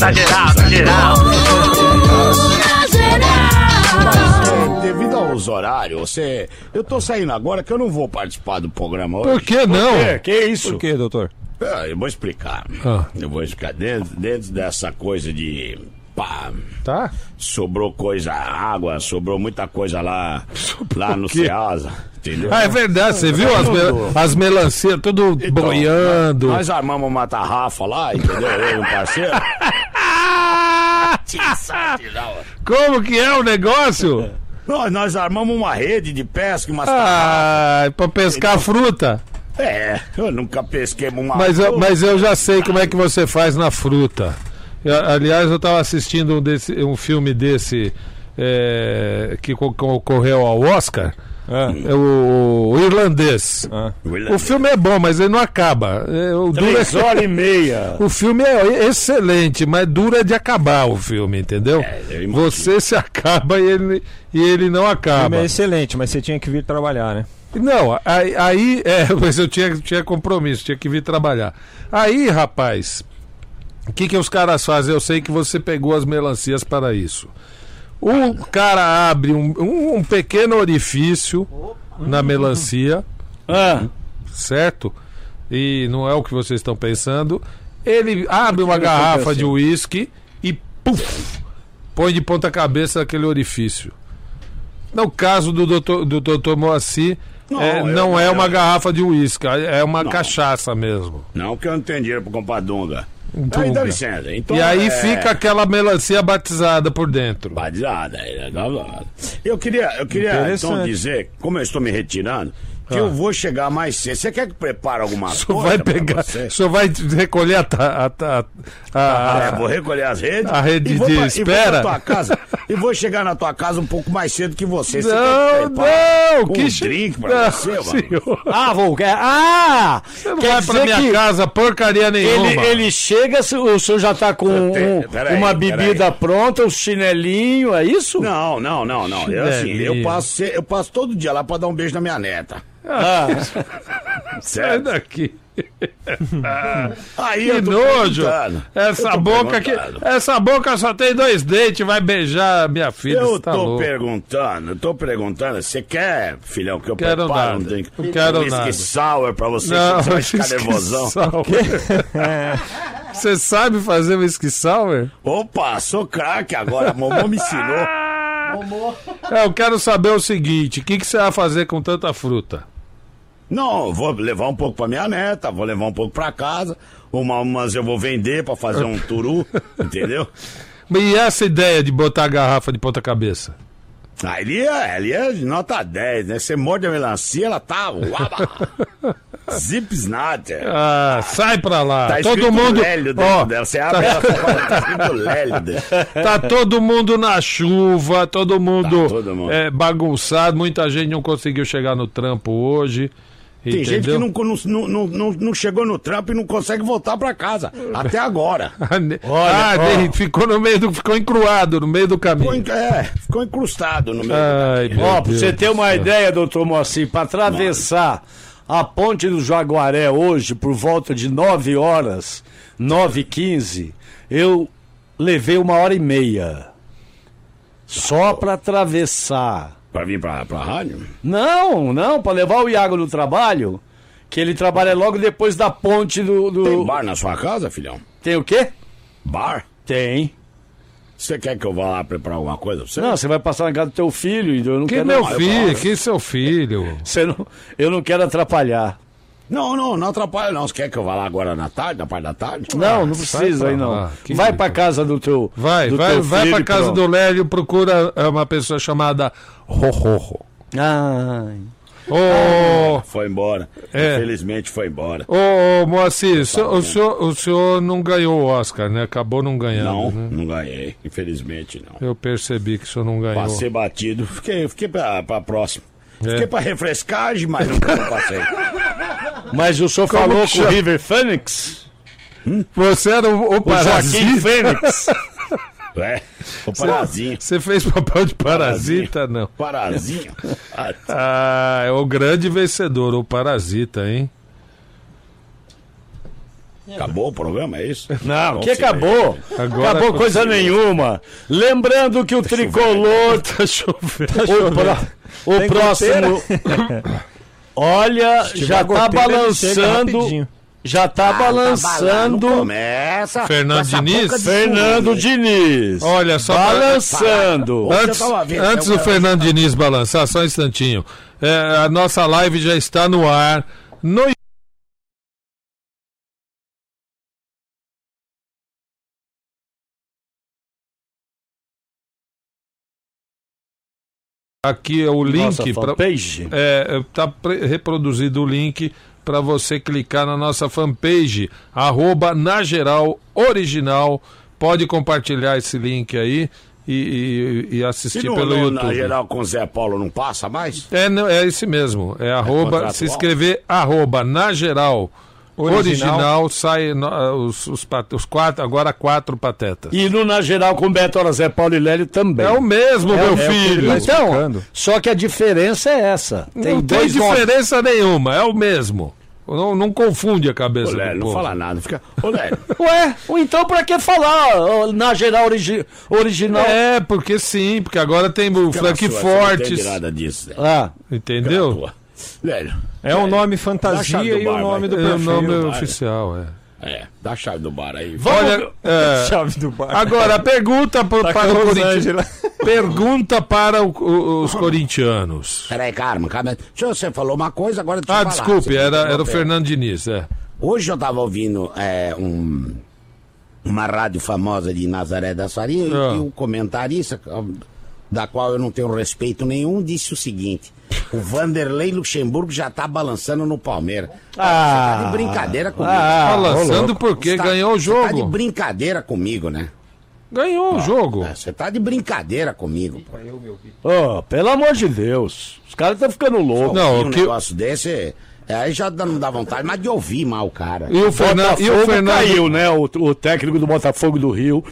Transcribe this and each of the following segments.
Tá geral, tá geral. É, devido aos horários, você. Eu tô saindo agora que eu não vou participar do programa hoje. Por que não? É, que isso? Por que, doutor? Ah, eu vou explicar. Ah. Eu vou explicar. Dentro, dentro dessa coisa de. Pá, Tá? sobrou coisa, água, sobrou muita coisa lá, lá no quê? Ceasa, entendeu? Ah, é verdade, você viu as, mel- as melancias tudo Então, boiando. Nós armamos uma tarrafa lá, entendeu? Eu e um parceiro. Como que é o negócio? Nós, nós armamos uma rede de pesca, umas Ah, pra pescar fruta. É, eu nunca pesquei uma. Mas eu, mas eu já sei como é que você faz na fruta. Eu- aliás, eu estava assistindo um, desse, um filme desse é, que co- concorreu ao Oscar. É o, o irlandês. O filme é bom, mas ele não acaba. É, o, dura Três horas e meia. o filme é excelente, mas dura de acabar o filme, entendeu? É, você se acaba e ele, e ele não O acaba. filme é excelente, mas você tinha que vir trabalhar, né? Não, aí, aí é, mas eu tinha, tinha compromisso, tinha que vir trabalhar. Aí, rapaz, o que, que os caras fazem? Eu sei que você pegou as melancias para isso. O cara abre um, um, um pequeno orifício na melancia, Ah, certo? E não é o que vocês estão pensando. Ele abre uma garrafa de uísque e puf, põe de ponta cabeça aquele orifício. No caso do doutor, do doutor Moacir, Não, é, eu- não é eu- uma garrafa de uísque, é uma cachaça mesmo. não, que eu não tenho dinheiro pra comprar dunga. Licença. Então, e aí é, fica aquela melancia batizada por dentro. Batizada. é, dá- dá- Eu queria, eu queria então dizer, como eu estou me retirando, que eu vou chegar mais cedo. Você quer que prepare alguma senhor coisa? vai pegar, senhor vai recolher a, a, ta- a- É, vou recolher as redes. a rede de pra- espera. E vou, tua casa, e vou chegar na tua casa um pouco mais cedo que você. Você Não, não, um que drink pra Não, você, mano? Ah, vou. quer- Ah! Você não quer vai pra minha que casa porcaria nenhuma. Ele, ele chega, o senhor já tá com um- Peraí, uma peraí. bebida pronta, um chinelinho, é isso? Não, não, não, não. Eu, assim, eu, passo, eu passo todo dia lá pra dar um beijo na minha neta. Ah, Sai daqui. Aí Que nojo. Essa boca que. Essa boca só tem dois dentes, vai beijar minha filha. Eu tá tô louco. perguntando, eu tô perguntando, você quer, filhão, que eu Quero prepare nada. um drink? Não quero um whisky nada. sour pra você, Não, você vai ficar nervosão. Você sabe fazer whisky sour? Opa, sou craque agora, a mamãe me ensinou. É, eu quero saber o seguinte: o que, que você vai fazer com tanta fruta? Não, vou levar um pouco pra minha neta, vou levar um pouco pra casa, uma, umas eu vou vender pra fazer um turu, entendeu? E essa ideia de botar a garrafa de ponta cabeça? Ali é, ali é de nota 10, né? Você morde a melancia, ela tá. Uaba, zip snatter. Ah, sai pra lá. Tá todo mundo. Lélio dentro Ó, dela. Você abre ela, tá escrito Lélio dentro. Tá todo mundo na chuva, todo mundo, Tá todo mundo. é, bagunçado, muita gente não conseguiu chegar no trampo hoje. Tem entendeu? gente que não, não, não, não, chegou no trampo e não consegue voltar pra casa. Até agora. Ah, Olha, ah, ficou no meio do. Ficou encruado no meio do Ficou, caminho. en- é, ficou incrustado no meio. Ai, meu ó, pra Deus você ter do uma ideia, doutor Moacir, pra atravessar a ponte do Jaguaré hoje, por volta de 9 horas, 9 e 15, eu levei uma hora e meia. Só pra atravessar. Pra vir pra, pra rádio? Não, não, pra levar o Iago no trabalho, que ele trabalha logo depois da ponte do. do- Tem bar na sua casa, filhão? Tem o quê? Bar? Tem. Você quer que eu vá lá preparar alguma coisa pra você? Não, você vai passar na casa do teu filho, e eu não Que quero. meu eu filho, que seu filho. Você não, eu não quero atrapalhar. Não, não, não atrapalha não. Você quer que eu vá lá agora na tarde, na parte da tarde? Não, não sai precisa aí não. que vai pra casa do teu. Vai, do vai, teu vai filho pra casa pronto. do Lélio, procura é, uma pessoa chamada Rorro. Ai. Ô, Foi embora. É. Infelizmente foi embora. ô, Moacir, o senhor, o, senhor, o senhor não ganhou o Oscar, né? Acabou não ganhando, Não, né? não ganhei. Infelizmente não. Eu percebi que o senhor não ganhou. Passei batido. Fiquei, fiquei pra, pra próxima. É. Fiquei pra refrescagem, mas não passei. Mas o senhor Como falou com o? River Phoenix? Você era o, o O Joaquim? Fênix? É, o parazinho. Você fez papel de parasita, não? Parazinho. Ah, é o grande vencedor, o parasita, hein? Acabou o programa, é isso? Não, Bom, que acabou. Agora acabou coisa nenhuma. Lembrando que o tricolor. Tá chovendo. O, pró- o Tem próximo. Olha, já tá balançando. Já tá Ah, balançando. Não começa. Fernando Diniz? Fernando. Diniz. Olha, só pra- balançando. Antes, vendo, antes do Fernando Diniz balançar, só um instantinho. É, a nossa live já está no ar. No Aqui é o Nossa link para fanpage. é, tá pre- reproduzido o link para você clicar na nossa fanpage, arroba na geral original. Pode compartilhar esse link aí e, e- e assistir no, pelo no, YouTube. na geral com Zé Paulo não passa mais? É, não, é esse mesmo. É arroba, contratual? se escrever arroba na geral original, Original. sai ah, os, os, os quatro, agora quatro patetas. E no Na Geral com Beto Zé Paulo e Lélio também. É o mesmo, meu é que ele filho. Então, explicando. só que a diferença é essa. Tem não tem dois nomes. diferença nenhuma, é o mesmo. Não, não confunde a cabeça Ô, do Lélio, não povo. fala nada. Fica... Lélio, Ué, então pra que falar na geral origi- original? É, porque sim, porque agora tem o Frank não Fortes, nada disso. Lélio. Ah, entendeu? Lélio, É o nome fantasia e o nome do É o perfil. nome vai. oficial, é. é, dá a chave do bar aí. Olha, é, Chave do bar. agora pergunta pro, Tá para o Corinthians. Pergunta para o- o- os corintianos. Peraí, calma, calma. Deixa eu- Você falou uma coisa, agora deixa Ah, eu falar. desculpe, Você era, era o. Fernando Diniz, é. Hoje eu tava ouvindo é, um, uma rádio famosa de Nazaré da Faria e- Ah. e o comentarista, da qual eu não tenho respeito nenhum, disse o seguinte: o Vanderlei Luxemburgo já tá balançando no Palmeiras. Ah. Você tá de brincadeira comigo. Ah, Balançando porque tá- ganhou o Você tá de jogo. brincadeira comigo, né? Ganhou o jogo. É, Você tá de brincadeira comigo. pô. Ô, pelo amor de Deus. Os caras estão ficando loucos. Não, um que- negócio desse, é, aí já não dá vontade, mas de ouvir mal o cara. E o, Fernan- e o Fernando caiu, né? O, o técnico do Botafogo do Rio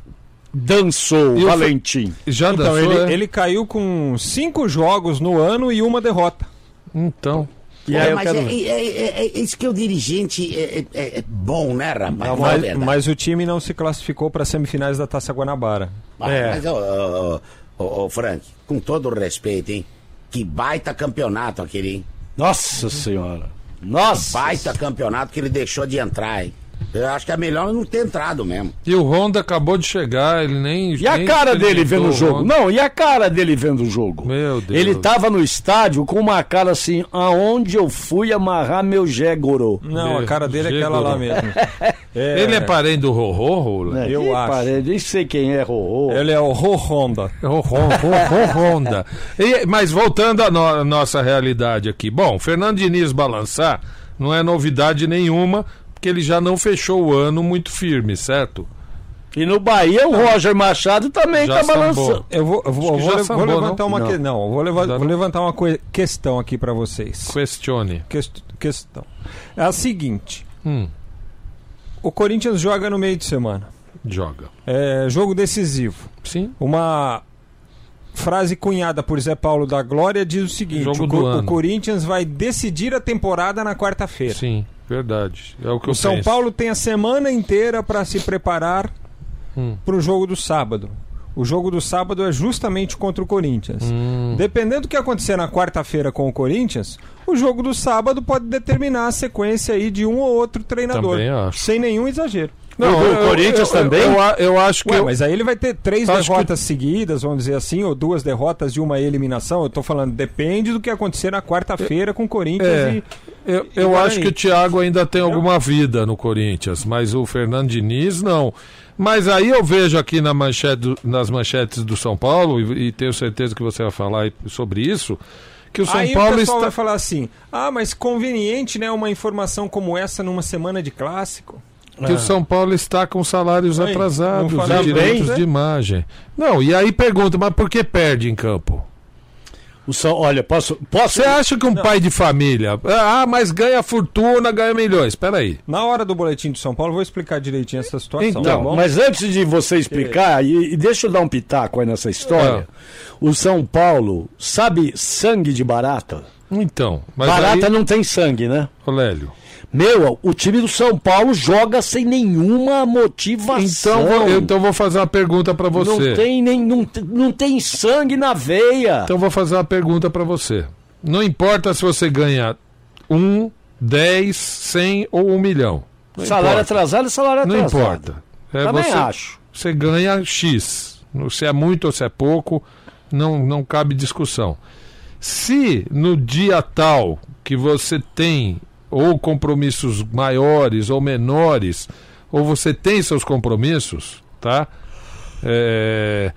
dançou, E Valentim. já Então, dançou, ele, é? ele caiu com cinco jogos no ano e uma derrota. Então. E É, mas quero é, ver. é- é- é isso que o dirigente é, é- é bom, né, rapaz? A Mas, mas o time não se classificou para semifinais da Taça Guanabara. Ah, É. Mas, ô, ô, ô, ô, Frank, com todo o respeito, hein? Que baita campeonato aquele, hein? Nossa senhora. Nossa. Baita campeonato que ele deixou de entrar, hein? Eu acho que é melhor não ter entrado mesmo. E o Honda acabou de chegar, ele nem. E a nem cara dele vendo o jogo? Honda. Não, e a cara dele vendo o jogo? Meu Deus. Ele tava no estádio com uma cara assim, aonde eu fui amarrar meu Jégoro? Não, a Meu, cara dele é aquela lá mesmo. É, Ele é parente do Rorô, Léo? Eu Ih, acho. parede, Nem sei quem é Rorô. Ele é o Ro Honda. Ro- Ro- Ro- Ro- Honda. E- mas voltando à no- à nossa realidade aqui. Bom, Fernando Diniz balançar não é novidade nenhuma, porque ele já não fechou o ano muito firme, certo? E no Bahia o Roger Machado também tá sambou. balançando. Eu vou, eu vou, que vou, sambou, vou levantar não? uma que- Não. não, eu vou, leva- vou não? levantar uma coi- questão aqui para vocês. Questione. Quest- questão. É a seguinte: Hum, o Corinthians joga no meio de semana. joga. É jogo decisivo. Sim. Uma frase cunhada por Zé Paulo da Glória diz o seguinte: Jogo o, Co- ano. o Corinthians vai decidir a temporada na quarta-feira. Sim, verdade. É o que eu O São penso. Paulo tem a semana inteira para se preparar Hum. para o jogo do sábado. O jogo do sábado é justamente contra o Corinthians. Hum. Dependendo do que acontecer na quarta-feira com o Corinthians, o jogo do sábado pode determinar a sequência aí de um ou outro treinador. Sem nenhum exagero. O do Corinthians também? Eu, eu acho que. Ué, eu- mas aí ele vai ter três Acho derrotas seguidas, vamos dizer assim, ou duas derrotas e uma eliminação. Eu tô falando, depende do que acontecer na quarta-feira com o Corinthians É. e. Eu, E eu acho que o Thiago ainda tem alguma vida no Corinthians, mas o Fernando Diniz não. Mas aí eu vejo aqui na manchete do- nas manchetes do São Paulo, e, e tenho certeza que você vai falar sobre isso, que o São aí Paulo o pessoal está. vai falar assim: ah, mas conveniente, né? Uma informação como essa numa semana de clássico. Que o São Paulo está com salários Aí, atrasados não e direitos bem, de imagem. Não, e aí pergunta, mas por que perde em campo? O São, olha, posso. posso Você acha que um pai de família, ah, mas ganha fortuna, ganha milhões? Peraí. Na hora do boletim de São Paulo, eu vou explicar direitinho essa situação. Então, tá Não, bom? mas antes de você explicar, e, e deixa eu dar um pitaco aí nessa história. Ah. O São Paulo, sabe sangue de barata? Então, mas barata aí, não tem sangue, né? Olélio, Meu, o time do São Paulo joga sem nenhuma motivação. Então, eu, então vou fazer uma pergunta pra você. não, tem nem, não, não tem sangue na veia. Então vou fazer uma pergunta pra você. Não importa se você ganha um, 10, 100 ou um milhão. Não salário importa. atrasado é salário Não atrasado. importa. É Também você, acho. Você ganha X. Se é muito ou se é pouco, não, não cabe discussão. Se no dia tal que você tem ou compromissos maiores ou menores, ou você tem seus compromissos, tá? É,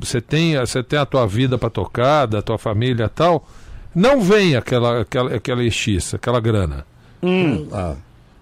você tem, você tem a tua vida para tocar, da tua família e tal, não vem aquela, aquela, aquela X, aquela grana. Ah.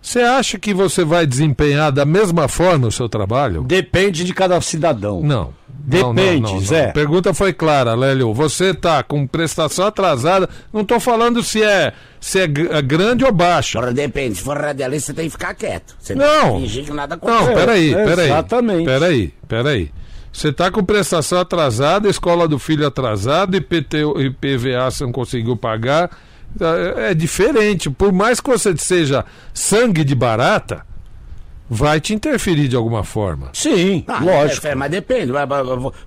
Você acha que você vai desempenhar da mesma forma o seu trabalho? Depende de cada cidadão. Não. Depende, Zé. A pergunta foi clara, Lélio. Você tá com prestação atrasada. Não tô falando se é, se é é grande ou baixa. Agora depende, se for radialista, você tem que ficar quieto. Você Não. tem que fingir que nada Não, peraí, peraí. exatamente. Peraí, peraí. Você tá com prestação atrasada, escola do filho atrasado, IPT, IPVA você não conseguiu pagar. É, é diferente. Por mais que você seja sangue de barata, vai te interferir de alguma forma. Sim, Ah, lógico. é, mas depende.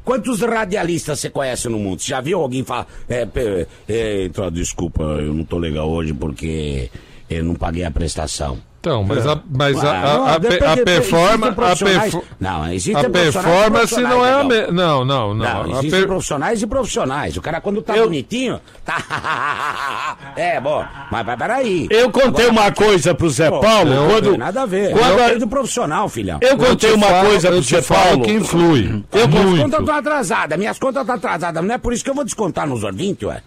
Quantos radialistas você conhece no mundo? Você já viu alguém falar. É, é, então, desculpa, eu não tô legal hoje porque eu não paguei a prestação. Então, mas a, mas a, a, a, a performance. A, profissionais- perfo- Não, existem a performance não é a mesma. Não, não, não. Não, existem per- profissionais e profissionais. O cara, quando tá Eu- bonitinho, tá. é, bom, mas, peraí. Eu contei Agora- uma coisa pro Zé Paulo não, quando. tem nada a ver. quando é o do profissional, filhão. Eu contei te uma falo- coisa eu pro Zé Paulo. que influi. Eu, minhas contas estão atrasadas, minhas contas estão atrasadas. Não é por isso que eu vou descontar nos ouvintes, ué.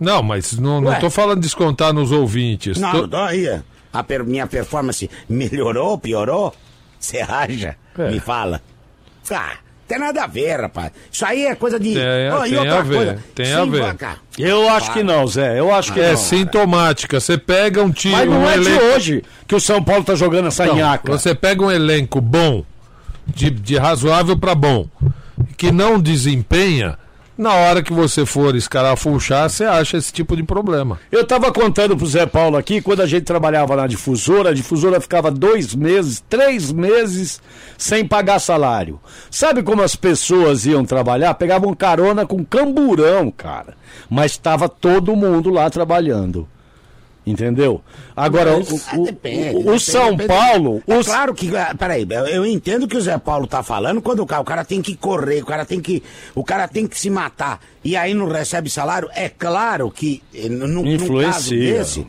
Não, mas não, não tô falando de descontar nos ouvintes. Não, Tô- não tô aí. É. A per- minha performance melhorou, piorou? Você acha? É. Me fala. Ah, tem nada a ver, rapaz. Isso aí é coisa de. Tem- e tem outra a ver, coisa, tem a sim, ver. vaca. Eu acho que não, Zé. Eu acho que É não. sintomática. Você pega um time. Mas não um é de elenco- hoje que o São Paulo tá jogando essa nhaca. Você pega um elenco bom, de, de razoável para bom, que não desempenha, na hora que você for escarafuchar, você acha esse tipo de problema. Eu tava contando pro Zé Paulo aqui, quando a gente trabalhava na difusora, a difusora ficava dois meses, três meses sem pagar salário. Sabe como as pessoas iam trabalhar? Pegavam carona com camburão, cara. Mas estava todo mundo lá trabalhando. Entendeu? Agora, o, Ah, o- depende, o- o depende, São depende. Paulo. É os- claro que. ah, Peraí, eu, entendo que o Zé Paulo tá falando quando o cara, o cara tem que correr, o cara tem que. O cara tem que se matar e aí não recebe salário. É claro que eh, no, no caso desse.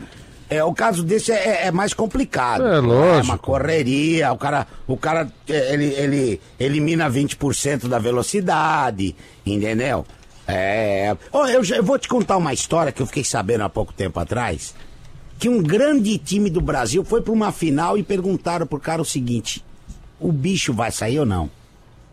É, o caso desse é, é mais complicado. É, É lógico. uma correria, o cara, o cara eh, ele, ele elimina 20% da velocidade, entendeu? É. Ó, eu, já- eu vou te contar uma história que eu fiquei sabendo há pouco tempo atrás que um grande time do Brasil foi para uma final e perguntaram pro cara o seguinte: o bicho vai sair ou não?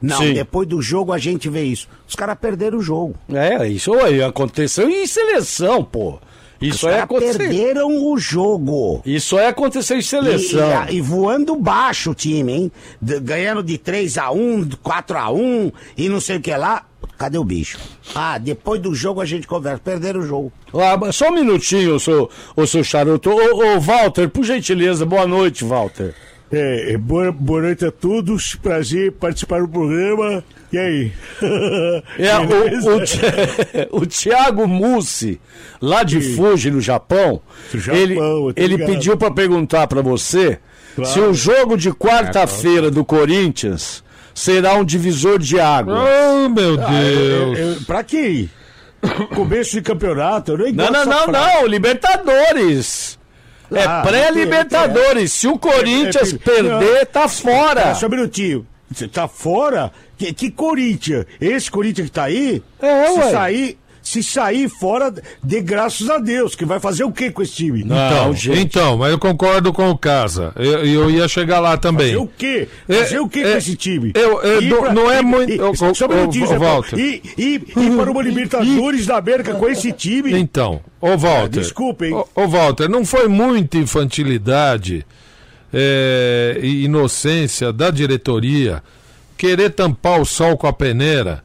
Não, Sim. depois do jogo a gente vê isso. Os caras perderam o jogo. É, isso aí aconteceu em seleção, pô. Os Isso aí caras aconteceu. perderam o jogo. Isso aí aconteceu em E, seleção. e- e voando baixo o time, hein? D- ganhando de 3 a 1 4 a 1 e não sei o que lá. Cadê o bicho? Ah, depois do jogo a gente conversa. Perderam o jogo. Ah, mas só um minutinho, o seu, o seu charuto. Ô, ô, Walter, por gentileza, boa noite, Walter. É, é, boa, boa noite a todos, prazer participar do programa. E aí? É, o, o, o Thiago Mussi, lá de Fuji, no Japão, Japão, ele, ele pediu pra perguntar pra você Claro. se o jogo de quarta-feira do Corinthians será um divisor de água. Oh, meu Ah, eu- Deus. eu- pra quê? Começo de campeonato, eu nem Não, não, não, não, Libertadores. É Ah, pré-Libertadores. Se o Corinthians é, é, perder, tá fora. Ah, só um minutinho. Você tá fora? Que, que Corinthians? Esse Corinthians que tá aí? É, se ué. sair, se sair fora, dê graças a Deus, que vai fazer o que com esse time? Então, gente. então, mas eu concordo com o Casa. Eu, eu ia chegar lá também. Fazer o quê? É, Fazer o quê é, com esse time? eu- eu Ir não- não é muito- Só um minutinho, Zé. Walter. Ir, ir, ir para uma Libertadores da América com esse time? Então, ô Walter. desculpa, hein? Ô, ô, Walter, não foi muita infantilidade é, e inocência da diretoria querer tampar o sol com a peneira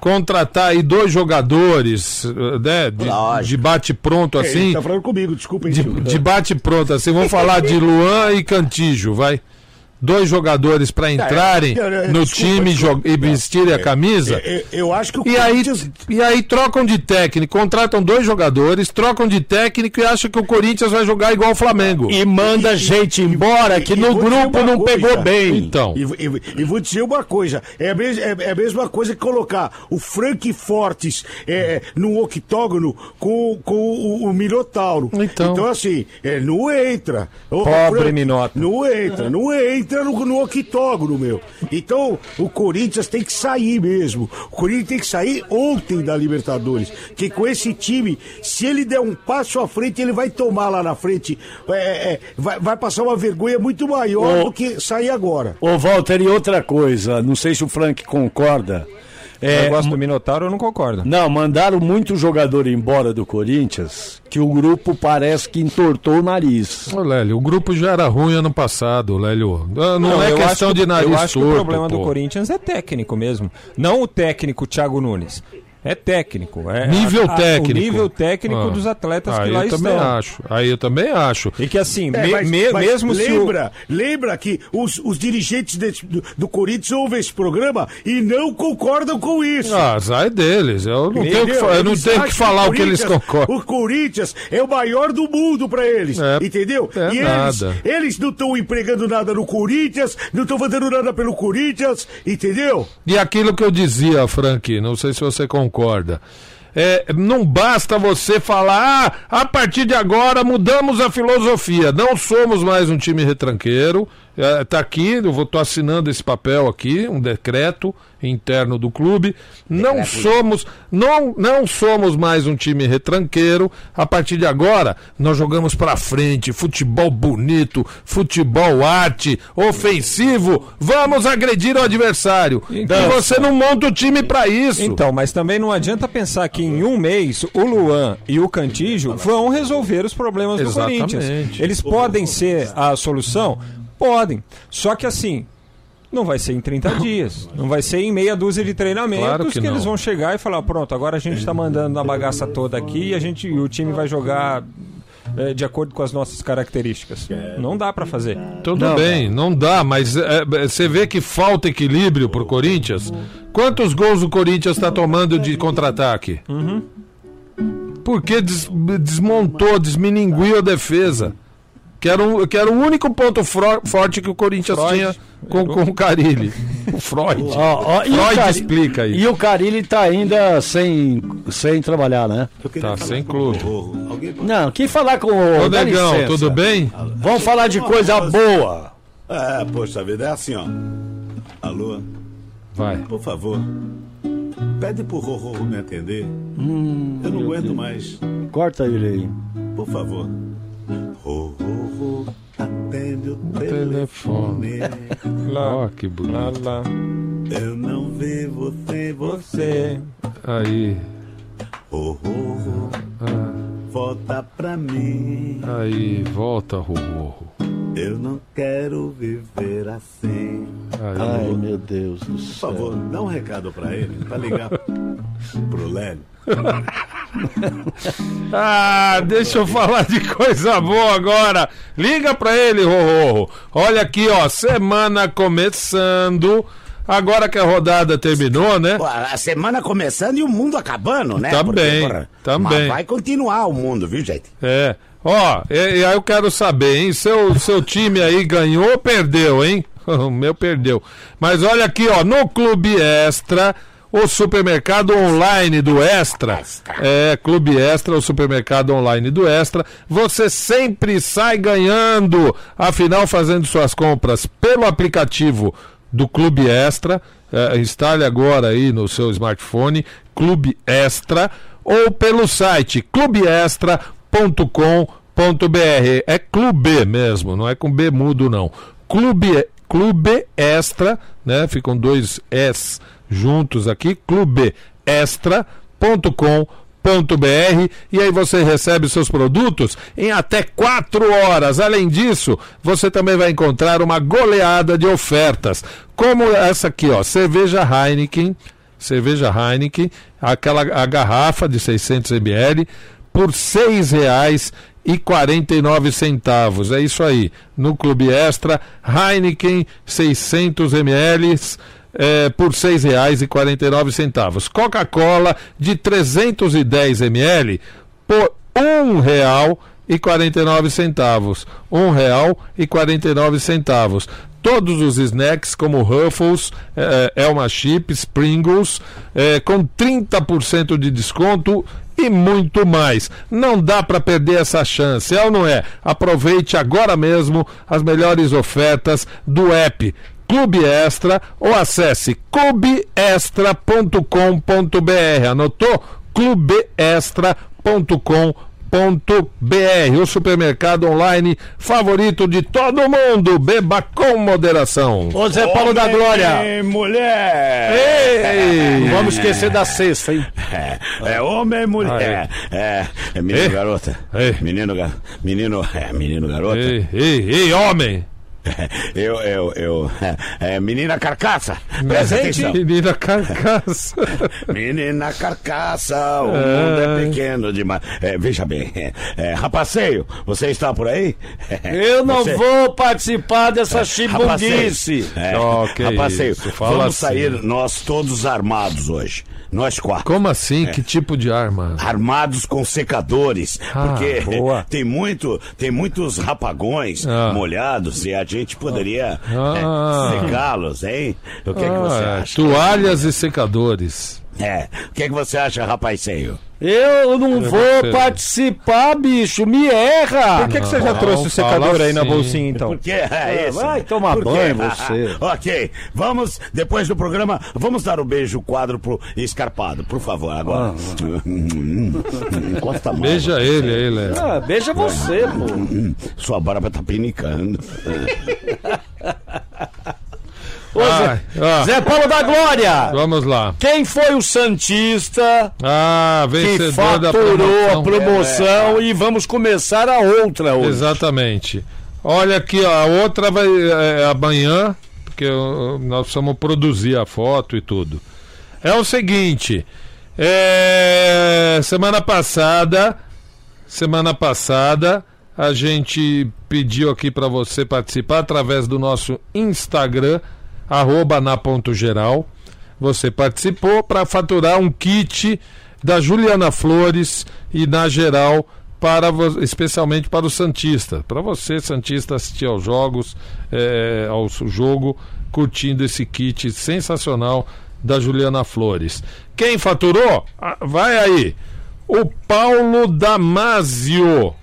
contratar aí dois jogadores, eh, né? De, de bate-pronto Ele assim. tá falando comigo, desculpa, hein, De, de bate-pronto assim. Vamos falar de Luan e Cantijo, vai. Dois jogadores pra entrarem eu- eu- no desculpa, time desculpa. e vestirem a camisa. Eu, eu acho que o E aí, Corinthians- e aí trocam de técnico, contratam dois jogadores, trocam de técnico e acham que o Corinthians vai jogar igual o Flamengo. E manda gente embora que e no vou dizer grupo não coisa. pegou bem. Então, E, e- e vou dizer uma coisa: é a, mes- é- é a mesma coisa que colocar o Frank Fortes é, no octógono com, com o, o Minotauro. Então. assim, é, não entra. Pobre Frank- Minotauro. Não entra, não entra no, no octógono, meu. Então, o Corinthians tem que sair mesmo. O Corinthians tem que sair ontem da Libertadores. Que com esse time, se ele der um passo à frente, ele vai tomar lá na frente. é, é, vai, vai passar uma vergonha muito maior Ô. do que sair agora. Ô, Walter, e outra coisa, não sei se o Frank concorda. O É, negócio do Minotauro eu não concordo. Não, mandaram muito jogador embora do Corinthians que o grupo parece que entortou o nariz. Ô, Lélio, o grupo já era ruim ano passado, Lélio. Ah, Não, é eu questão que- de nariz Eu acho que o torto, problema do pô. Corinthians é técnico mesmo. Não o técnico Thiago Nunes. É técnico. É Nível a- a- técnico. O nível técnico Ah. dos atletas Aí que lá eu também estão. acho. Aí eu também acho. E que assim, É, me- mas- me- mas mesmo se o... lembra, lembra que os, os dirigentes desse- do, do Corinthians ouvem esse programa e não concordam com isso. Ah, é deles. Eu não tenho que, Entendeu? eu não tenho que falar o que eles concordam. O Corinthians é o maior do mundo pra eles, É, entendeu? é e nada. eles, eles não estão empregando nada no Corinthians, não estão fazendo nada pelo Corinthians, entendeu? E aquilo que eu dizia, Frank, não sei se você concorda. É, não basta você falar, ah, a partir de agora mudamos a filosofia. Não somos mais um time retranqueiro. É, tá aqui, eu vou tô assinando esse papel aqui, um decreto interno do clube. Não somos, não, não somos mais um time retranqueiro. A partir de agora, nós jogamos pra frente, futebol bonito, futebol arte, ofensivo. Vamos agredir o adversário. Então, e você não monta o time pra isso. Então, mas também não adianta pensar que em um mês o Luan e o Cantígio vão resolver os problemas do Exatamente. Corinthians. Eles podem ser a solução? Podem. Só que assim, não vai ser em 30 dias. Não vai ser em meia dúzia de treinamentos Claro que que, não. eles vão chegar e falar: pronto, agora a gente está mandando a bagaça toda aqui e a gente, o time vai jogar. eh, de acordo com as nossas características. Não dá para fazer. Tudo bem, não dá, mas é, é, você vê que falta equilíbrio pro Corinthians. Quantos gols o Corinthians está tomando de contra-ataque? Porque des- desmontou, desmininguiu a defesa. Que era, um, que era o único ponto fro- forte que o Corinthians Freud. tinha com, com o Carilli. O Freud. Ó, ó, e, o Freud Cari- explica aí. e o Carilli tá ainda sem, sem trabalhar, né? Tá sem clube. Não, quem falar com o. Ô, Negão, licença. tudo bem? Vamos falar de coisa boa. É, poxa vida, é assim, ó. Alô, Vai. por favor. Pede pro Rorro me atender. Eu não aguento mais. Corta ele aí. Por favor. Rorro, atende o telefone. Ó, que bonito. lá, Eu não vivo sem você. você. Aí, Rorro, volta pra mim. aí, volta, Rorro. Eu não quero viver assim. Aí. Ai, meu Deus do Por céu. favor, dá um recado pra ele, pra ligar pro Lélio. Ah, deixa eu falar de coisa boa agora. Liga pra ele, Rorro. Olha aqui, ó, semana começando. Agora que a rodada terminou, né? A semana começando e o mundo acabando, né? Também, também. Mas vai continuar o mundo, viu, gente? É. Ó, e, e aí eu quero saber, hein? Seu, seu time aí ganhou ou perdeu, hein? O meu perdeu. Mas olha aqui, ó, no Clube Extra, o supermercado online do Extra. É, Clube Extra, o supermercado online do Extra. Você sempre sai ganhando. Afinal, fazendo suas compras pelo aplicativo do Clube Extra. É, instale agora aí no seu smartphone, Clube Extra, ou pelo site clubeextra.com.br. É clube mesmo, não é com B mudo não. Clube, clube Extra, né? Ficam dois S juntos aqui, clubeextra.com.br e aí você recebe seus produtos em até 4 horas. Além disso, você também vai encontrar uma goleada de ofertas, como essa aqui, ó, cerveja Heineken cerveja Heineken, aquela a garrafa de 600 ml, por R$ 6,49 centavos. É isso aí. No Clube Extra, Heineken 600 ml é, por R$ 6,49. Coca-Cola de 310 ml por um real e 49 centavos. Um real e 49 centavos. Todos os snacks como Ruffles, eh, Elma Chips, Pringles, eh, com 30% de desconto e muito mais. Não dá para perder essa chance, é ou não é? Aproveite agora mesmo as melhores ofertas do app Clube Extra ou acesse clubeextra.com.br. Anotou? clubeextra.com.br br o supermercado online favorito de todo mundo. Beba com moderação. Ô Zé Paulo da Glória. Mulher! Ei! Não vamos esquecer da sexta, hein? É, é homem e mulher. É, é menino Ei. garota. Ei. Menino, menino, é, menino garota. Ei, ei, ei, homem! Eu, eu, eu. É, é, menina carcaça. Presta atenção. Menina carcaça. Menina carcaça, o mundo é pequeno demais. É, veja bem, é, é, rapaceio, você está por aí? Eu não Você- vou participar dessa chibundice. Rapaceio, é, Oh, que rapaceio, isso, fala vamos assim. sair nós todos armados hoje. Nós quatro. Como assim? Que tipo de arma? Armados com secadores, Ah, porque boa. tem muito, tem muitos rapagões Ah. molhados e a gente poderia Ah. é, secá-los, hein? O que é que você Ah, acha? toalhas e secadores. É, o que é que você acha, rapazeio? Eu não vou participar, bicho. Me erra. Por que, que você já trouxe o secador aí na assim. bolsinha, então? Por que é isso? vai tomar Por quê? banho, você. ok, vamos, depois do programa, vamos dar o beijo quadro pro escarpado, por favor, agora. Encosta a mão. Beija ele aí, Léo. Ah, beija você, pô. Sua barba tá pinicando. Ô, Zé, ah, Zé Paulo da Glória. Vamos lá. Quem foi o Santista Ah, que vencedor da faturou a promoção. promoção e vamos começar a outra hoje. Exatamente. Olha aqui, ó, a outra vai é, amanhã, porque eu- nós precisamos produzir a foto e tudo. É o seguinte, é, semana passada, semana passada, a gente pediu aqui para você participar através do nosso Instagram, arroba na ponto geral. Você participou para faturar um kit da Juliana Flores e na geral para especialmente para o Santista, para você Santista assistir aos jogos, é, ao jogo, curtindo esse kit sensacional da Juliana Flores. Quem faturou? Ah, vai aí. O Paulo Damasio.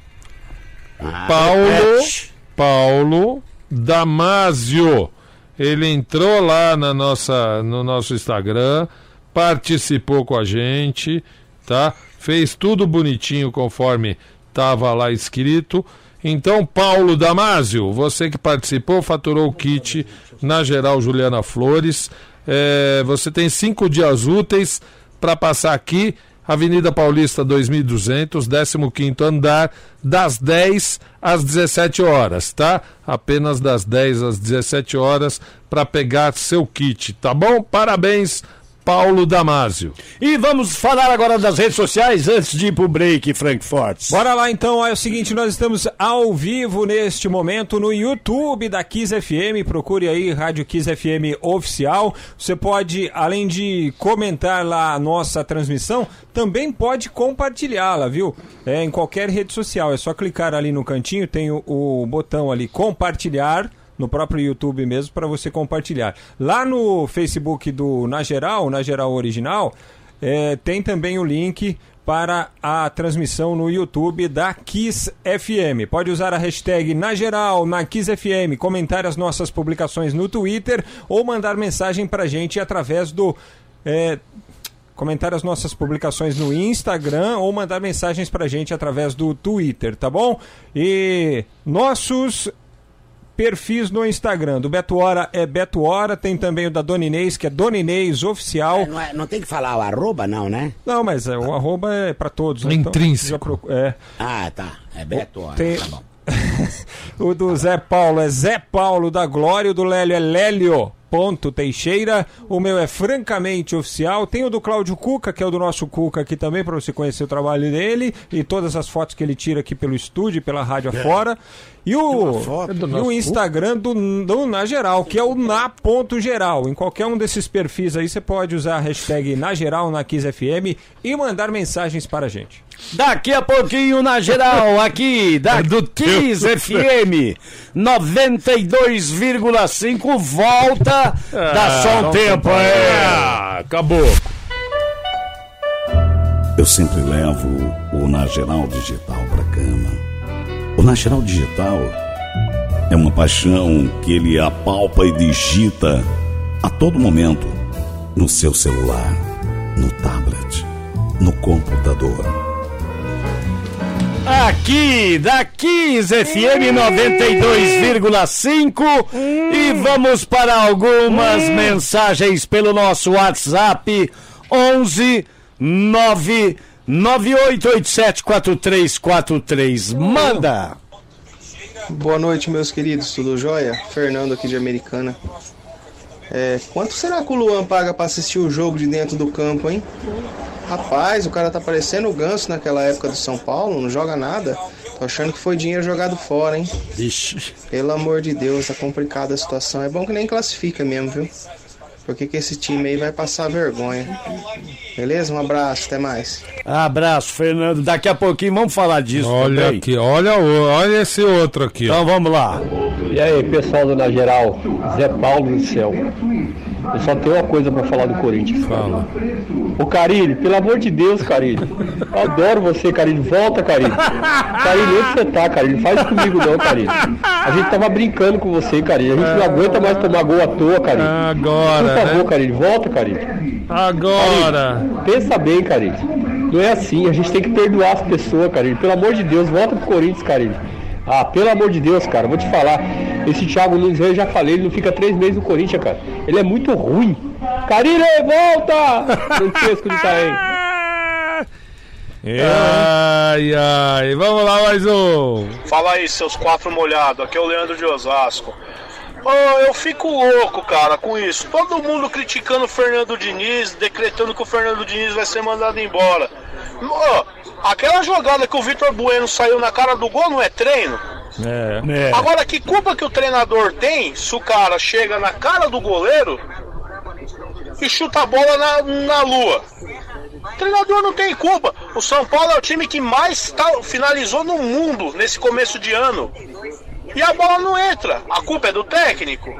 O Paulo repete. Paulo Damasio. Ele entrou lá na nossa, no nosso Instagram, participou com a gente, tá? Fez tudo bonitinho conforme estava lá escrito. Então, Paulo Damasio, você que participou, faturou o kit na geral Juliana Flores. É, você tem cinco dias úteis para passar aqui, Avenida Paulista 2200, 15º andar, das 10 às 17 horas, tá? Apenas das 10 às 17 horas para pegar seu kit, tá bom? Parabéns, Paulo Damasio. E vamos falar agora das redes sociais antes de ir pro break, Frankfurt. Bora lá então, é o seguinte, nós estamos ao vivo neste momento no YouTube da Kiss FM, procure aí Rádio Kiss FM Oficial. Você pode, além de comentar lá a nossa transmissão, também pode compartilhá-la, viu? É em qualquer rede social, é só clicar ali no cantinho, tem o, o botão ali compartilhar no próprio YouTube mesmo para você compartilhar. Lá no Facebook do Na Geral, Na Geral Original, é, tem também o link para a transmissão no YouTube da Kiss FM. Pode usar a hashtag na geral, na Kiss FM, comentar as nossas publicações no Twitter ou mandar mensagem para a gente através do. é, comentar as nossas publicações no Instagram ou mandar mensagens pra gente através do Twitter, tá bom? E nossos perfis no Instagram. Do Beto Hora é Beto Hora, tem também o da Dona Inês, que é Dona Inês Oficial. Não, é- não tem que falar o arroba, não, né? Não, mas é, o arroba é pra todos. né? Intrínseco. já procu- é. Ah, tá. É Beto, ó. Tem- Tá bom. o do Zé Paulo é Zé Paulo da Glória, o do Lélio é Lélio Teixeira. O meu é francamente oficial. Tem o do Cláudio Cuca, que é o do nosso Cuca aqui também, para você conhecer o trabalho dele e todas as fotos que ele tira aqui pelo estúdio, pela rádio afora. E o, e o Instagram do, do Na Geral, que é o na ponto geral. Em qualquer um desses perfis aí, você pode usar a hashtag Na Geral, na Kiss FM e mandar mensagens para a gente. Daqui a pouquinho na geral, aqui da do Kiss FM 92,5 volta. Dá só um tempo, é. acabou. Eu sempre levo o Na Geral Digital para cama. O Na Geral Digital é uma paixão que ele apalpa e digita a todo momento no seu celular, no tablet, no computador. Aqui da Kiss FM 92,5 e vamos para algumas mensagens pelo nosso WhatsApp 11 9 98874343. Manda! Boa noite, meus queridos, tudo jóia? Fernando aqui de Americana. É, quanto será que o Luan paga pra assistir o jogo de dentro do campo, hein? Rapaz, o cara tá parecendo o Ganso naquela época do São Paulo, não joga nada. Tô achando que foi dinheiro jogado fora, hein? Ixi. Pelo amor de Deus, tá complicada a situação. É bom que nem classifica mesmo, viu? Porque que esse time aí vai passar vergonha. Beleza? Um abraço, até mais. Abraço, Fernando. Daqui a pouquinho vamos falar disso Olha também. aqui, olha, o- olha esse outro aqui, ó. Então vamos lá. E aí, pessoal do Na Geral, Zé Paulo do céu. Eu só tenho uma coisa pra falar do Corinthians. Fala. Ô Carilho, pelo amor de Deus, Carilho. Adoro você, Carilho. Volta, Carilho. Carilho, onde você tá, Carilho? Faz comigo não, Carilho. A gente tava brincando com você, Carilho. A gente não aguenta mais tomar gol à toa, Carilho. Agora, Por favor, né? Carilho, volta, Carilho. Agora. Pensa bem, Carilho. Não é assim, a gente tem que perdoar as pessoas, Carilho. Pelo amor de Deus, volta pro Corinthians, Carilho. Ah, pelo amor de Deus, cara, vou te falar. Esse Thiago Nunes, eu já falei, ele não fica três meses no Corinthians, cara. Ele é muito ruim. Carilho, volta! Francesco de Itaém. Ai, ai. Vamos lá, mais um. Fala aí, seus quatro molhados. Aqui é o Leandro de Osasco. Ô, eu fico louco, cara, com isso. Todo mundo criticando o Fernando Diniz, decretando que o Fernando Diniz vai ser mandado embora. Ô, aquela jogada que o Vitor Bueno saiu na cara do gol não é treino? É. É. Agora, que culpa que o treinador tem se o cara chega na cara do goleiro e chuta a bola na, na lua? O treinador não tem culpa. O São Paulo é o time que mais tá- finalizou no mundo nesse começo de ano. E a bola não entra. A culpa é do técnico?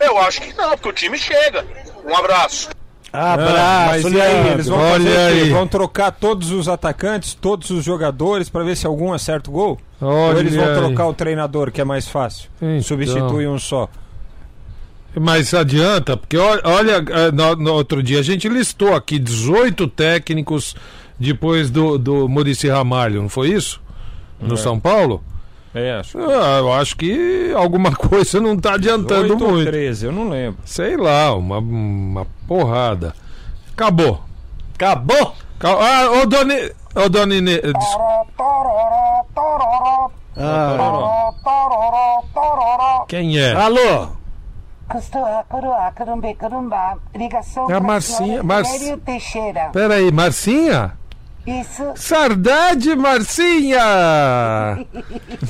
Eu acho que não, porque o time chega. Um abraço. Abraço, Mas e aí, eles vão Olha fazer o quê? aí. Vão trocar todos os atacantes, todos os jogadores pra ver se algum acerta o gol? Olha Ou eles vão aí. trocar o treinador, que é mais fácil? Então. Substitui um só. Mas adianta, porque olha, olha, eh, no, no outro dia a gente listou aqui 18 técnicos depois do, do Murici Ramalho, não foi isso? No São Paulo? É, acho. Ah, eu acho que alguma coisa não tá adiantando 8 ou muito. 13, eu não lembro. Sei lá, uma, uma porrada. Acabou. Acabou? Ah, ô Doni. Ô Doni. Ah. Quem é? Alô? Costura, coroa, carumbe, carumba. Ligação É a Marcinha, Mar- Teixeira. Peraí, Marcinha? Isso. Saudade, Marcinha!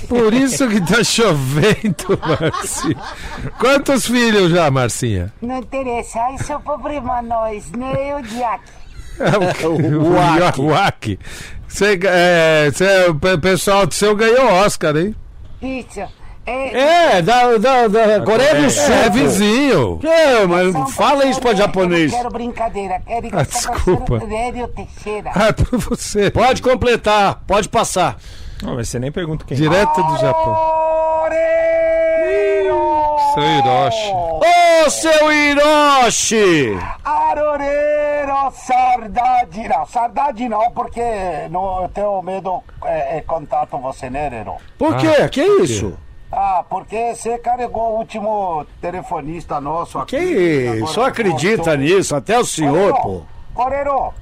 Por isso que tá chovendo, Marcinha. Quantos filhos já, Marcinha? Não interessa, isso é problema nós, né, o Diac? o Uac. Você, é, cê- o pe- pessoal do seu ganhou Oscar, hein? Isso. É, É, da, da, da Coreia do Sul. É vizinho. É, mas São fala isso pra Paulo, japonês. Eu não quero brincadeira, é ligação Ah, pra desculpa. Teixeira. Ah, é pra você. Pode completar, pode passar. Não, mas você nem pergunta quem. Direto do Japão. Seu Hiroshi. Ô, seu Hiroshi! Aroreiro, saudade não, saudade não, porque no, eu tenho medo é, é, contato você, né? Por quê? Que isso? Ah, porque você carregou o último telefonista nosso aqui. Que só acredita nisso, até o senhor, pô. Corero,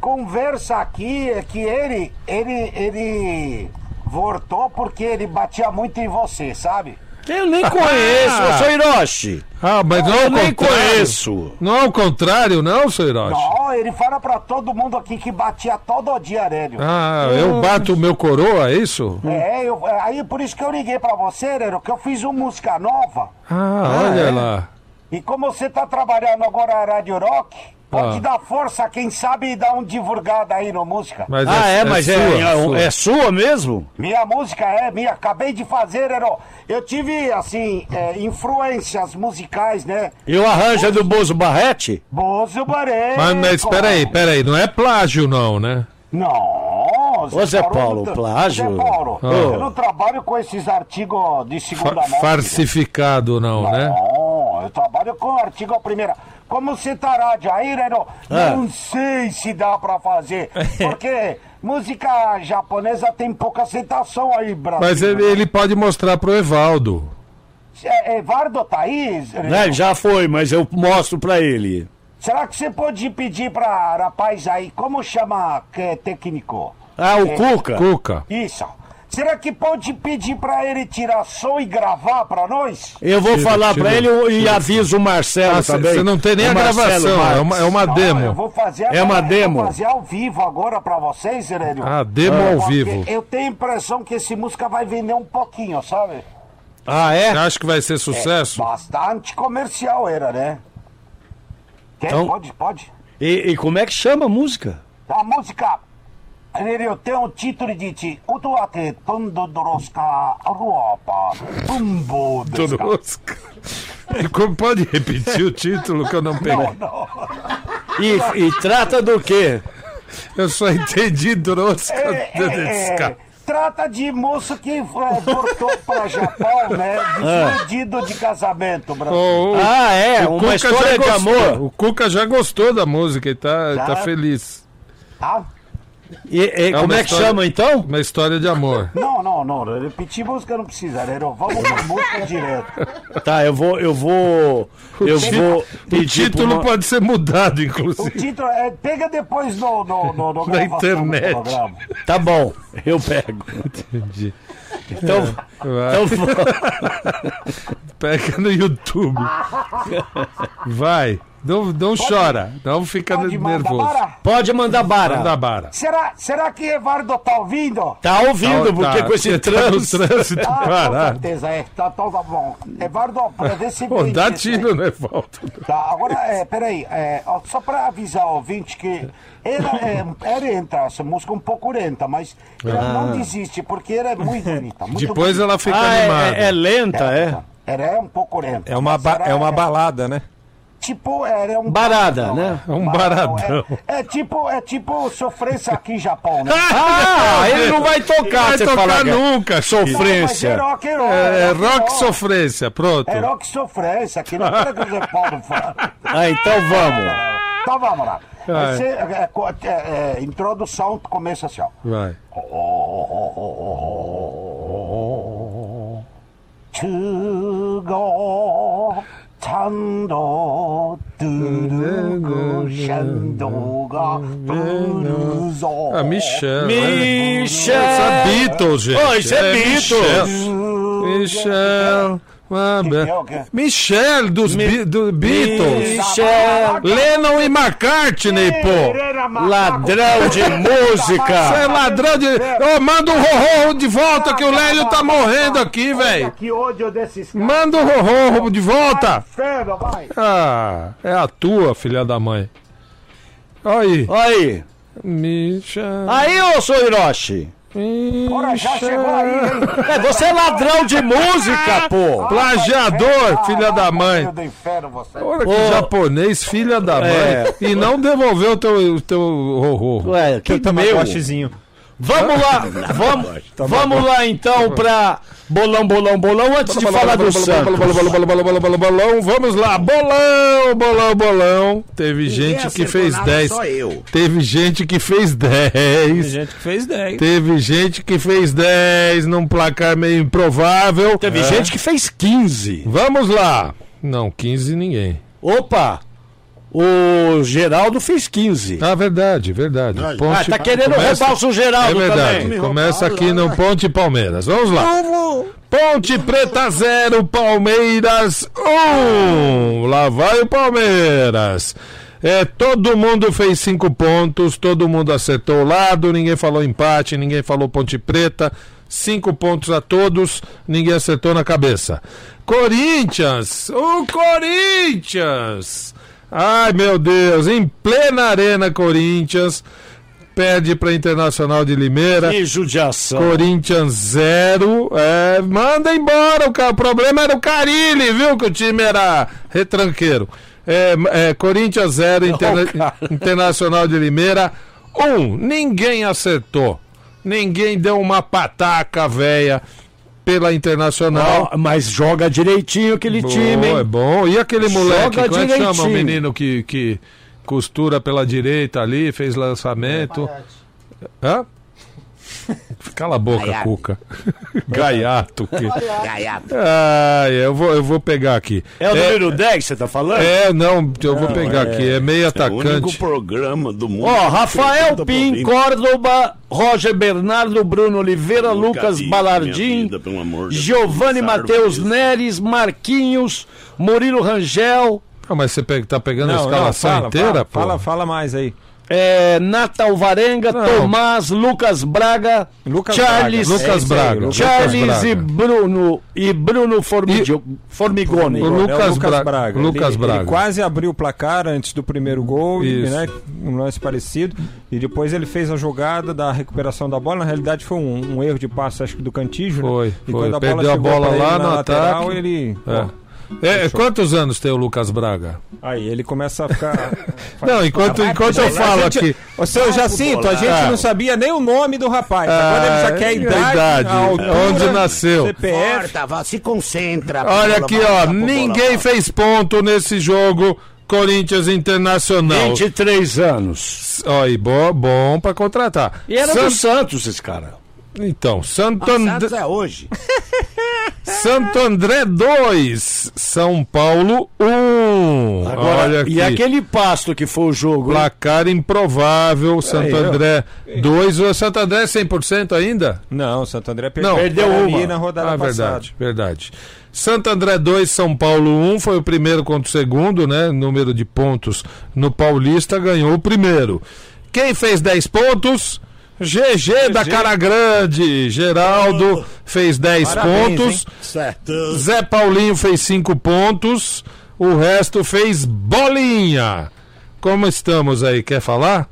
conversa aqui é que ele, ele, ele voltou porque ele batia muito em você, sabe? Eu nem conheço, ô seu Hiroshi. Ah, mas não é Eu nem conheço. Não é o contrário, não, seu Hiroshi? Não, ele fala pra todo mundo aqui que batia todo dia, Aurélio. Ah, eu bato o meu coroa, é isso? É, eu, é, aí por isso que eu liguei pra você, Aurélio, que eu fiz uma música nova. Ah, olha lá. E como você tá trabalhando agora na Rádio Rock, pode Ah. dar força, quem sabe dar um divulgado aí no música. Mas Ah, é, mas é, sua, é, sua. é sua mesmo? Minha música é minha, acabei de fazer, Ero. Eu tive, assim, é, influências musicais, né? E o arranjo é do Bozo Barrete? Bozo Barreto. Mas, mas peraí, peraí, não é plágio não, né? Não, Ô, Zé Paulo, tra- plágio? Zé Paulo, Ah. eu não trabalho com esses artigos de segunda Fa- mão. farcificado não, né? Não, eu trabalho com artigo primeira. Como você tá rádio aí, Reno, Ah. não sei se dá pra fazer. Porque música japonesa tem pouca aceitação aí, Brasil. Mas ele, ele pode mostrar pro Evaldo. É, Evardo Thaís, Reno, Né, já foi, mas eu mostro pra ele. será que você pode pedir pra rapaz aí, como chama que é técnico? Ah, o É, Cuca? Cuca. Isso. Será que pode pedir pra ele tirar som e gravar pra nós? Eu vou Tira, falar pra ele e aviso o Marcelo Ah, também. Você não tem nem O a Marcelo gravação, é Marques. uma, é uma Não, eu demo. vou fazer É uma demo? Vou fazer ao vivo agora pra vocês, Herélio. Ah, demo ao Porque vivo. Eu tenho a impressão que esse música vai vender um pouquinho, sabe? Ah, é? Você acha que vai ser sucesso? Bastante comercial era, né? Quer? Então- Pode, pode. E, e como é que chama a música? A música, Herélio, tem o título de ti. Utuate Tondodoroska Ruopa Tumbo Tudo rosca. Como pode repetir o título que eu não peguei? E, e trata do quê? Eu só entendi drosca. É, é, é, trata de moço que voltou para Japão, né? Despedido de casamento, Brasil. O, o- Ah, é, o uma Cuca história já de gostou. amor. O Cuca já gostou da música e tá, Já? tá feliz. Ah? E, e como uma é que história- chama então? Uma história de amor. Não, não, não. Repetir música não precisa, né? Não, Vamos pra música direto. Tá, eu vou, eu vou, eu vou O título uma- pode ser mudado, O inclusive. título é. Pega depois no, no, no, no Na internet. programa. Tá bom, eu pego. Entendi. Então, Vai. então vou- Pega no YouTube. Vai. Não, não chora. Não fica Pode mandar nervoso. para? pode mandar bara. Manda bara. Será, será que Evardo tá ouvindo? Tá ouvindo, Tá, porque tá, com esse tá trânsito. trânsito Ah, com parado. certeza, é. Tá, tá, tá bom. Evardo, pra ver se Pô, dá tiro, né, Walter? Tá, agora, é, peraí, é, só pra avisar o ouvinte que ela é, ela entra, essa música um pouco lenta, mas ela não desiste, porque ela é muito bonita. Muito Depois bonita. ela fica Ah, animada. é, é lenta, é? Ela é um pouco lenta. É uma, ba- é uma balada, né? Tipo, ela é um... Barada, né? É um Baradão. É, é tipo, é tipo sofrência aqui em Japão, né? Ah, ele não vai tocar, Vai você tocar que é nunca, Mas sofrência. é rock roll. É, é rock roll. sofrência, pronto. É rock sofrência, que não é que você pode falar. Ah, então vamos. Então vamos lá. Vai. Esse, é, é, é, é, introdução começa assim, ó. Vai. 単独ドゥルグシェンドがブルーゾー Michel. Michel. É Beatles, gente. Oh, isso é, é Beatles. Michel. Michel. Ah, é? Michel dos Be- do Beatles. Michel, Lennon e McCartney, pô. ladrão de Você é música. ladrão de. Ô, manda o Rorô de volta que o Lélio tá morrendo aqui, velho. Que ódio desses caras. Manda o Rorô de volta. Ah, é a tua, filha da mãe. Aí. Aí. Michel. Aí, ô sou Hiroshi. Ora, já chegou aí, hein? É, você é ladrão de música, pô. Plagiador, filha da mãe. Olha que japonês, filha da mãe. É. E não devolveu o teu, o teu horror. Ué, que meu. Vamos lá, vamos, vamos lá então pra bolão, bolão, bolão, antes de falar do Santos. Bolão, vamos lá. Bolão, bolão, bolão. Teve gente que fez nada, 10. Só eu. Teve gente que fez Tem 10. gente que fez 10. Teve gente que fez 10 num placar meio improvável. Teve É. gente que fez 15. Vamos lá. Não, 15 ninguém. Opa, O Geraldo fez 15. Ah, verdade, verdade. Ah, tá querendo roubar o seu Geraldo É verdade. também. Começa aqui no Ponte Palmeiras. Vamos lá. Ponte Preta 0, Palmeiras 1. Lá vai o Palmeiras. É, todo mundo fez cinco pontos, todo mundo acertou o lado, ninguém falou empate, ninguém falou Ponte Preta. Cinco pontos a todos, ninguém acertou na cabeça. Corinthians! O Corinthians! Ai meu Deus, em plena arena Corinthians, perde para Internacional de Limeira. Que judiação. Corinthians 0. É, manda embora o cara. O problema era o Carilli, viu? Que o time era retranqueiro. É, é, Corinthians 0, Interna Internacional de Limeira 1. Um, ninguém acertou. Ninguém deu uma pataca véia pela Internacional. Ó, mas joga direitinho aquele Boa, time, hein? É bom. E aquele moleque, Joga como é que chama o menino que, que costura pela direita ali, fez lançamento? Hã? Cala a boca, Gaiato. Cuca. Gaiato. Que... Gaiato. Ah, eu vou, eu vou pegar aqui. É o número 10 você tá falando? É, não, eu vou pegar aqui. É meio É o único atacante. programa do mundo. Ó, que Rafael Pim. Córdoba, Roger Bernardo, Bruno Oliveira, Nunca Lucas Balardim, vida, Giovanni Matheus Neres, Marquinhos, Murilo Rangel, Ah, mas você pega- tá pegando a Não, não, escalação fala, inteira, fala, pô? fala, fala mais aí. É, Natal Varenga, Não. Tomás, Lucas Braga, Lucas Charles, Braga. Lucas É Braga. Lucas Charles Braga. e Bruno e Bruno Formigio- Formigoni. O É Lucas Bra- Lucas ele, Braga. ele quase abriu o placar antes do primeiro gol, Isso. né? Um lance parecido. E depois ele fez a jogada da recuperação da bola. Na realidade foi um, um erro de passe, acho que do Cantígio. né? Foi, E foi. quando a Perdeu bola a chegou bola lá na no lateral, ataque. ele. É. ó, É, quantos anos tem o Lucas Braga? aí ele começa a ficar. Não, enquanto, enquanto eu falo aqui. Ô, seu Jacinto, a gente Ah. não sabia nem o nome do rapaz. Agora ele já quer a Ah, idade, idade, a altura, onde nasceu. CPF. Corta, vá, se concentra. Olha aqui, ó. Ninguém fez ponto nesse jogo. Corinthians Internacional. 23 anos. Ó, e bo, bom pra contratar. E era San- do Santos esse cara. Então, Santo, Ah. Santos é hoje. Santo André 2, São Paulo 1. Agora, Olha aqui. e aquele pasto que foi o jogo, hein? Placar improvável, Santo Aí. André 2. O Santo André é 100% ainda? Não, o Santo André Não, perdeu, perdeu ali uma. na rodada Ah, passada. verdade, verdade. Santo André 2, São Paulo 1, foi o primeiro contra o segundo, né? Número de pontos no Paulista, ganhou o primeiro. Quem fez 10 pontos? GG da Cara Grande. Geraldo fez 10 Parabéns, pontos. Certo. Zé Paulinho fez 5 pontos. O resto fez bolinha. Como estamos aí? Quer falar?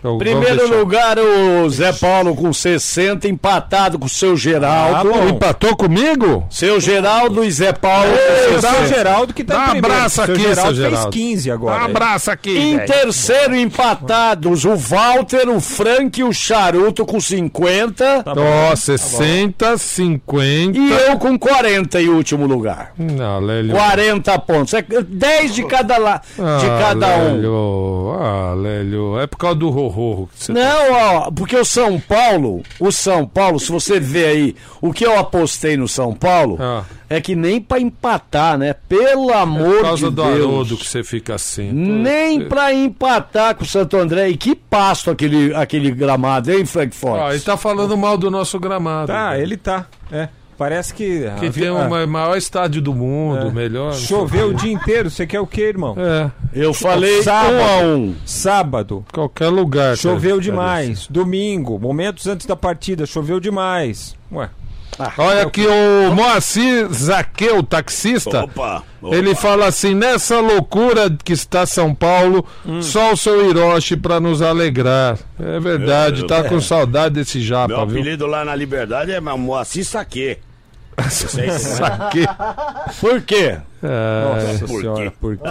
Então, vamos Primeiro lugar, o Zé Paulo com 60, empatado com o seu Geraldo. Ah. Empatou comigo? seu Geraldo e Zé Paulo com O seu 60. Geraldo que tá Dá em um primeiro. abraço Seu aqui, Geraldo seu fez Geraldo. 15 agora. Um abraço aqui. Em terceiro, empatados, o Walter, o Frank e o Charuto com 50. Ó, 60, 50. E eu com 40 em último lugar. Não, Lélio. 40 pontos. É 10 de cada, la... de Ah, cada um. Lélio. Ah, Lélio. É por causa do Você tá- Não, ó, porque o São Paulo, o São Paulo, se você ver aí o que eu apostei no São Paulo, Ah. é que nem pra empatar, né? Pelo É amor por causa de do Deus. Haroldo que você fica assim. Nem pra empatar com o Santo André. E que pasto aquele, aquele gramado, hein, Frankfurt? Ó, ele tá falando mal do nosso gramado. Tá, ele tá. É. Parece que. Que ah, tem ah, o ma- maior estádio do mundo, É. melhor. Choveu o dia inteiro. Você quer o quê, irmão? É, Eu falei Sábado. um a um. Sábado. qualquer lugar. Choveu cara. demais. Domingo, momentos antes da partida, choveu demais. Ué. Olha aqui o Moacir Zaqueu, taxista. Opa, opa. Ele fala assim: nessa loucura que está São Paulo, Hum. só o seu Hiroshi pra nos alegrar. É verdade, Eu- tá com saudade desse Meu japa, viu? apelido lá na Liberdade é Moacir Saque. Saque. Por quê? É, Nossa por senhora, quê? por quê?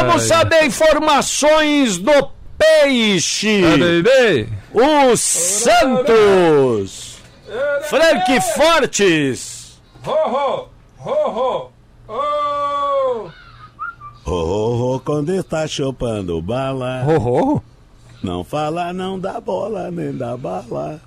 Vamos saber informações do peixe. O Santos. Frank Fortes. Ho, ho, ho, ho. Oh. Oh, oh, oh, quando está chupando bala. Rorro? Não fala não da bola, nem da bala.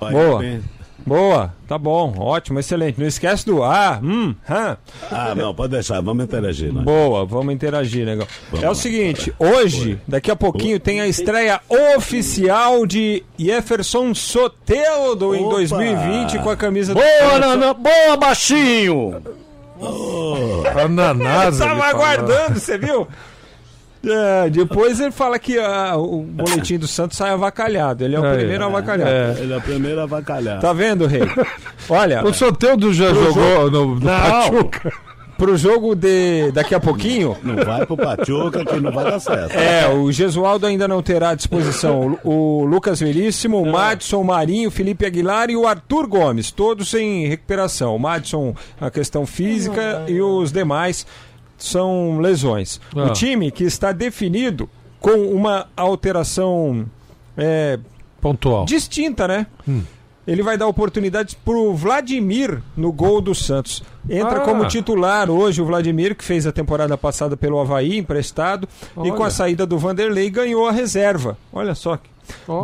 Vai Boa. bem. Boa, tá bom, ótimo, excelente. Não esquece do ah, hum, hã. Ah, não, pode deixar, vamos interagir. Né? Boa, vamos interagir, negão. Vamos é o lá, seguinte, hoje, daqui a pouquinho, tem a estreia oficial de Jefferson Soteldo em Opa! 2020 com a camisa do Boa. Nana, boa, baixinho! Ananás. Tava ele fala. aguardando, você viu? É, depois ele fala que ah, o boletim do Santos sai avacalhado. Ele é o É, primeiro avacalhado. é. Ele é o primeiro a avacalhar. Tá vendo, Rei? Olha, O Soteudo já jogou no, no Pachuca. pro jogo de daqui a pouquinho, Não vai pro Pachuca que não vai dar certo. É, o Gesualdo ainda não terá à disposição o o Lucas Veríssimo, o Madison, o Marinho, o Felipe Aguilar e o Arthur Gomes, todos em recuperação. O Madison, a questão física e os demais são lesões. Ah. O time que está definido com uma alteração é, Pontual. distinta, né? Ele vai dar oportunidades pro Vladimir no gol do Santos. Entra Ah. como titular hoje o Vladimir, que fez a temporada passada pelo Havaí, emprestado, e com Olha. a saída do Vanderlei ganhou a reserva. Olha só,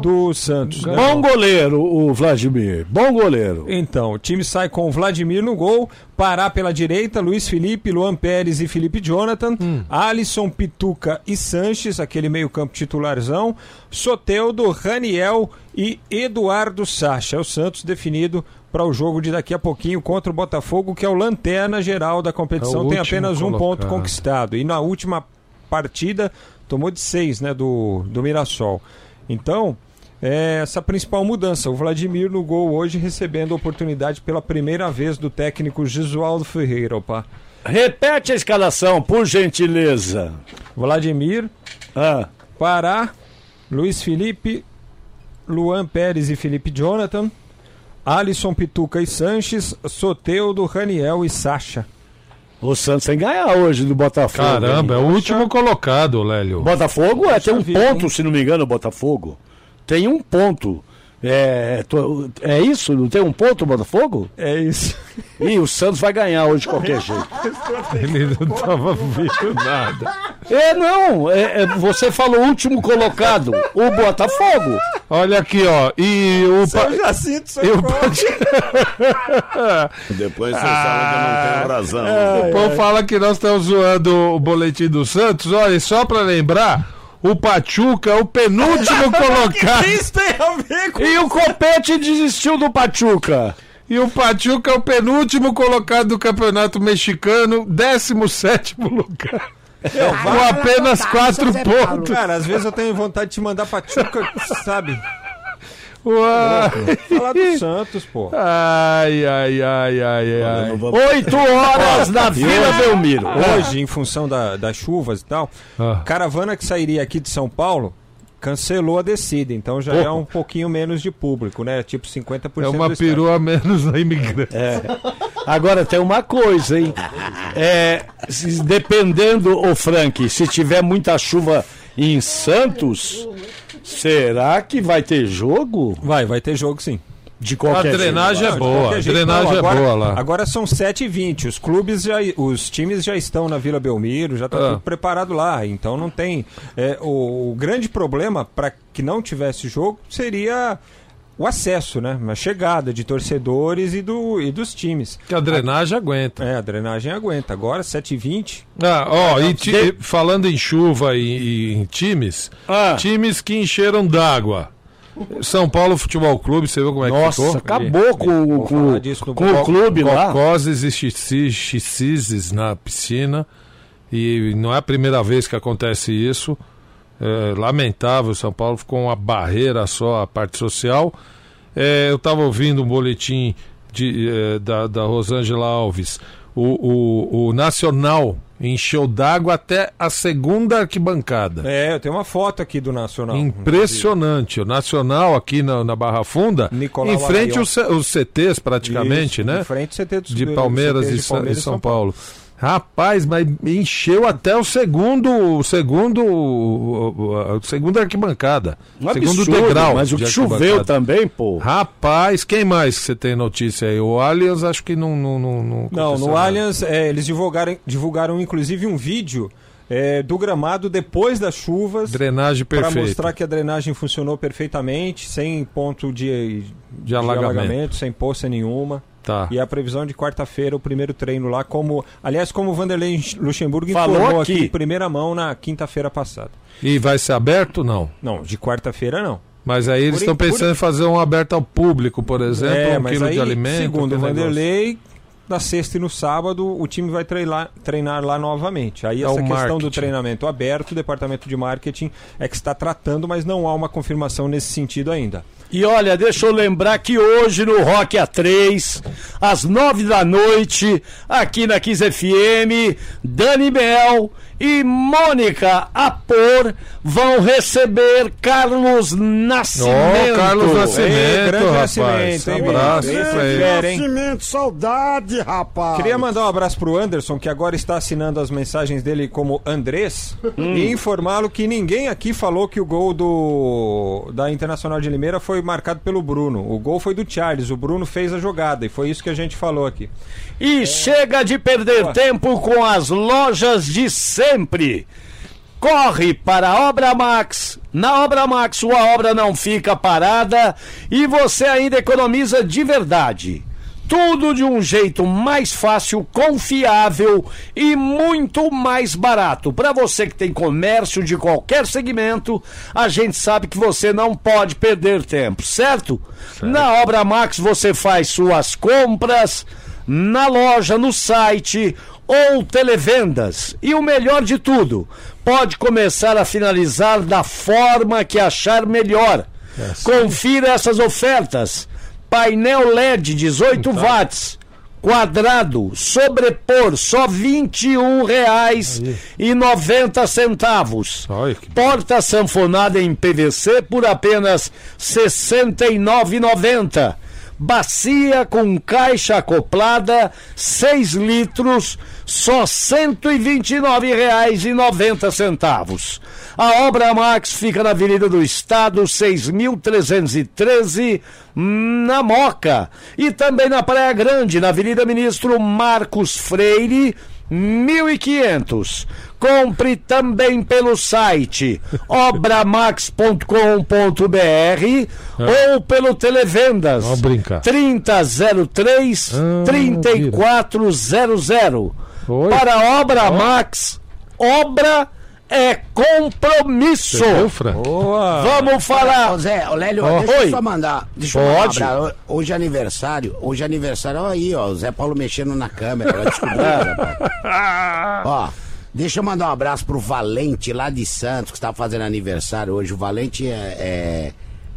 Do Santos. né? Bom goleiro, o Vladimir. Bom goleiro. Então, o time sai com o Vladimir no gol, Pará pela direita, Luiz Felipe, Luan Pérez e Felipe Jonathan, Alisson, Pituca e Sanches, aquele meio-campo titularzão, Soteudo, Raniel e Eduardo Sacha. É o Santos definido para o jogo de daqui a pouquinho contra o Botafogo, que é o lanterna geral da competição, É tem apenas um ponto colocado. conquistado. E na última partida tomou de seis, né, do, do Mirassol. Então, é essa principal mudança. O Vladimir no gol hoje recebendo a oportunidade pela primeira vez do técnico Gisualdo Ferreira. Opa. Repete a escalação, por gentileza. Vladimir, Ah, Pará, Luiz Felipe, Luan Pérez e Felipe Jonathan, Alisson Pituca e Sanches, Soteudo, Raniel e Sacha. O Santos tem que ganhar hoje do Botafogo. Caramba, é o hein? último colocado, Lélio. Botafogo é, tem um ponto, hein? se não me engano, o Botafogo. Tem um ponto. É, to- é isso? Não tem um ponto o Botafogo? É isso. Ih, o Santos vai ganhar hoje de qualquer jeito. Ele não tava vendo nada. É, não. é- é, você falou último colocado. O Botafogo. Olha aqui, ó. E o. Pa... Jacinto e o Pa- Depois você fala que eu não tenho razão. O povo fala que nós estamos zoando o boletim do Santos. Olha, e só pra lembrar, o Pachuca é o penúltimo colocado. Isso tem a ver com E o Copete desistiu do Pachuca. E o Pachuca é o penúltimo colocado do Campeonato Mexicano, 17 lugar. Com apenas quatro pontos. Cara, às vezes eu tenho vontade de te mandar pra Tchuca, sabe? Uai. Falar do Santos, pô. Ai, ai, ai, ai, ai. vou- Oito horas na Vila Belmiro. Hoje, em função da- das chuvas e tal, Ah. caravana que sairia aqui de São Paulo cancelou a descida, então já é um pouquinho menos de público, né? Tipo 50% É uma perua a menos na imigrante. Agora tem uma coisa, hein? É, dependendo, ô Frank, se tiver muita chuva em Santos, será que vai ter jogo? Vai, vai ter jogo sim. De A qualquer drenagem é Não, de boa, a jeito, drenagem não, agora, é boa lá. Agora são 7h20. Os clubes já. Os times já estão na Vila Belmiro, já está Ah. tudo preparado lá. Então não tem. é, o, o grande problema para que não tivesse jogo seria o acesso, né? A chegada de torcedores e, do, e dos times. Que a drenagem aguenta. É, a drenagem aguenta. Agora, 7h20. Ah, ó, e ti- e falando em chuva e, e em times, Ah. times que encheram d'água. São Paulo Futebol Clube, você viu como é que Nossa, ficou? acabou com, com, no com o clube lá. Cocoses e xixi- xixizes na piscina. E não é a primeira vez que acontece isso. É lamentável, São Paulo ficou uma barreira só a parte social. É, eu estava ouvindo um boletim de, eh, da, da Rosângela Alves. O, o, o Nacional encheu d'água até a segunda arquibancada. É, eu tenho uma foto aqui do Nacional. Impressionante. O Nacional aqui na, na Barra Funda, Nicolau em frente Araion. os, CTs praticamente, Isso, né? Em frente CT de Palmeiras CT e, de Palmeiras e São Paulo. Rapaz, mas encheu até o segundo, o segundo, o, o- a segunda arquibancada, Um segundo absurdo, degrau. Mas o de que choveu também, pô. Rapaz, quem mais que você tem notícia aí? O Allianz acho que não não não, não Não, no nada. Allianz, é, eles divulgaram, divulgaram inclusive um vídeo é, do gramado depois das chuvas. Drenagem Para perfeita. mostrar que a drenagem funcionou perfeitamente, sem ponto de, De alagamento. sem poça nenhuma. Tá. E a previsão de quarta-feira, o primeiro treino lá, como. Aliás, como o Vanderlei Luxemburgo Falou informou aqui. aqui em primeira mão na quinta-feira passada. E vai ser aberto não? Não, de quarta-feira não. Mas aí eles estão en- por- pensando em fazer um aberto ao público, por exemplo, é, um quilo aí, de alimento. segundo o aquele negócio. Na sexta e no sábado, o time vai treinar, treinar lá novamente. Aí É essa questão do marketing. treinamento aberto, o departamento de marketing é que está tratando, mas não há uma confirmação nesse sentido ainda. E olha, deixa eu lembrar que hoje no Rock A3, às nove da noite, aqui na Kiss FM, Dani Mel e Mônica Apor vão receber Carlos Nascimento. Ô, Carlos Nascimento, Ei, grande rapaz. Nascimento, hein, abraço meu? pra ele. Fera, hein? Nascimento, saudade, rapaz. Queria mandar um abraço pro Anderson, que agora está assinando as mensagens dele como Andrés, e informá-lo que ninguém aqui falou que o gol do da Internacional de Limeira foi marcado pelo Bruno. O gol foi do Charles, o Bruno fez a jogada, e foi isso que a gente falou aqui. E chega de perder tempo com as lojas de sempre. Corre para a Obra Max. Na Obra Max, sua obra não fica parada e você ainda economiza de verdade. Tudo de um jeito mais fácil, confiável e muito mais barato. Para você que tem comércio de qualquer segmento, a gente sabe que você não pode perder tempo, certo? Na Obra Max você faz suas compras na loja, no site ou televendas. E o melhor de tudo, pode começar a finalizar da forma que achar melhor. Confira essas ofertas. Painel LED 18 watts. Quadrado, sobrepor, só 21 reais e 90 centavos. Que Porta sanfonada em PVC por apenas R$ 69,90. Bacia com caixa acoplada, 6 litros, só R$ 129,90. A Obra Max fica na Avenida do Estado, 6.313, na Moca. E também na Praia Grande, na Avenida Ministro Marcos Freire, 1500. Compre também pelo site obramax.com.br ou pelo Televendas Vamos brincar. 3003 Ah, 3400. Oi. Para a Obra Max, obra é compromisso. Fran? Boa! Vamos falar. Ô Zé, ô Lélio, Ó, deixa oi. eu só mandar. Deixa eu Pode. mandar um abraço. Hoje é aniversário. Hoje é aniversário. Olha aí, ó. O Zé Paulo mexendo na câmera. Ela descobriu, Zé Paulo. Ó, deixa eu mandar um abraço pro Valente lá de Santos, que está fazendo aniversário hoje. O Valente é,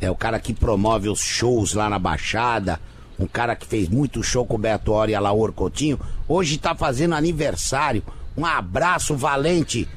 é, é o cara que promove os shows lá na Baixada. Um cara que fez muito show com o Beto Hora e a Laura Coutinho. Hoje tá fazendo aniversário. Um abraço, Valente.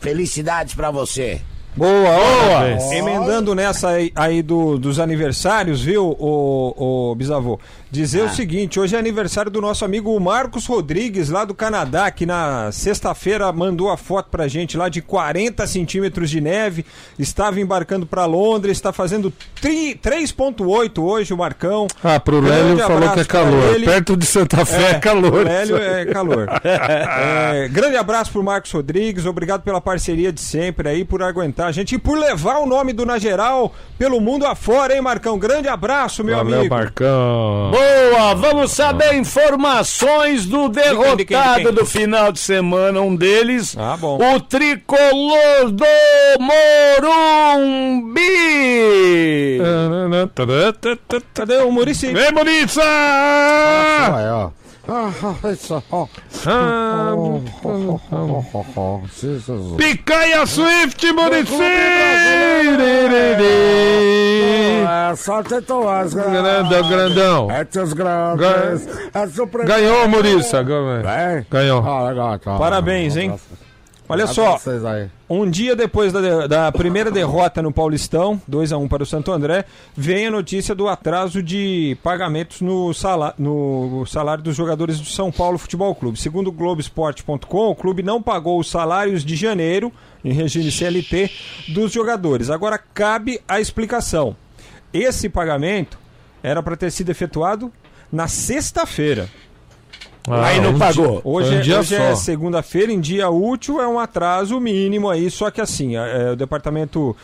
Felicidades pra você. Boa, boa! Emendando nessa aí, aí do- dos aniversários, viu, o, o bisavô? Dizer o seguinte: hoje é aniversário do nosso amigo Marcos Rodrigues, lá do Canadá, que na sexta-feira mandou a foto pra gente lá de 40 centímetros de neve. Estava embarcando pra Londres, está fazendo tri- 3,8 hoje o Marcão. Ah, pro Grande Lélio falou que é calor. ele. Perto de Santa Fé é, calor. Lélio é calor. É, grande abraço pro Marcos Rodrigues, obrigado pela parceria de sempre aí, por aguentar a gente e por levar o nome do Na Geral pelo mundo afora, hein, Marcão? Grande abraço, meu Valeu, amigo. Marcão. Boa, vamos saber informações do de quem, de derrotado quem? do final de semana. Um deles, Ah, bom. o tricolor do Morumbi. Cadê o Murici? Vem, Bonita! Ah. Ah. Picanha Swift, Murici! Só tatuagens. Grandão, grandão. Grandes. É. Ganhou, Muriça. Ganhou. É? Ganhou. Ah, legal, tá. Parabéns, hein? Olha só, um dia depois da, da primeira derrota no Paulistão, 2 a 1 para o Santo André, vem a notícia do atraso de pagamentos no, sala, no salário dos jogadores do São Paulo Futebol Clube. Segundo o Globoesporte.com, o clube não pagou os salários de janeiro, em regime CLT, dos jogadores. Agora cabe a explicação. Esse pagamento era para ter sido efetuado na sexta-feira. Ah, Aí não um pagou. dia- Hoje, um é- hoje é segunda-feira, em dia útil, é um atraso mínimo aí, só que assim, é, o departamento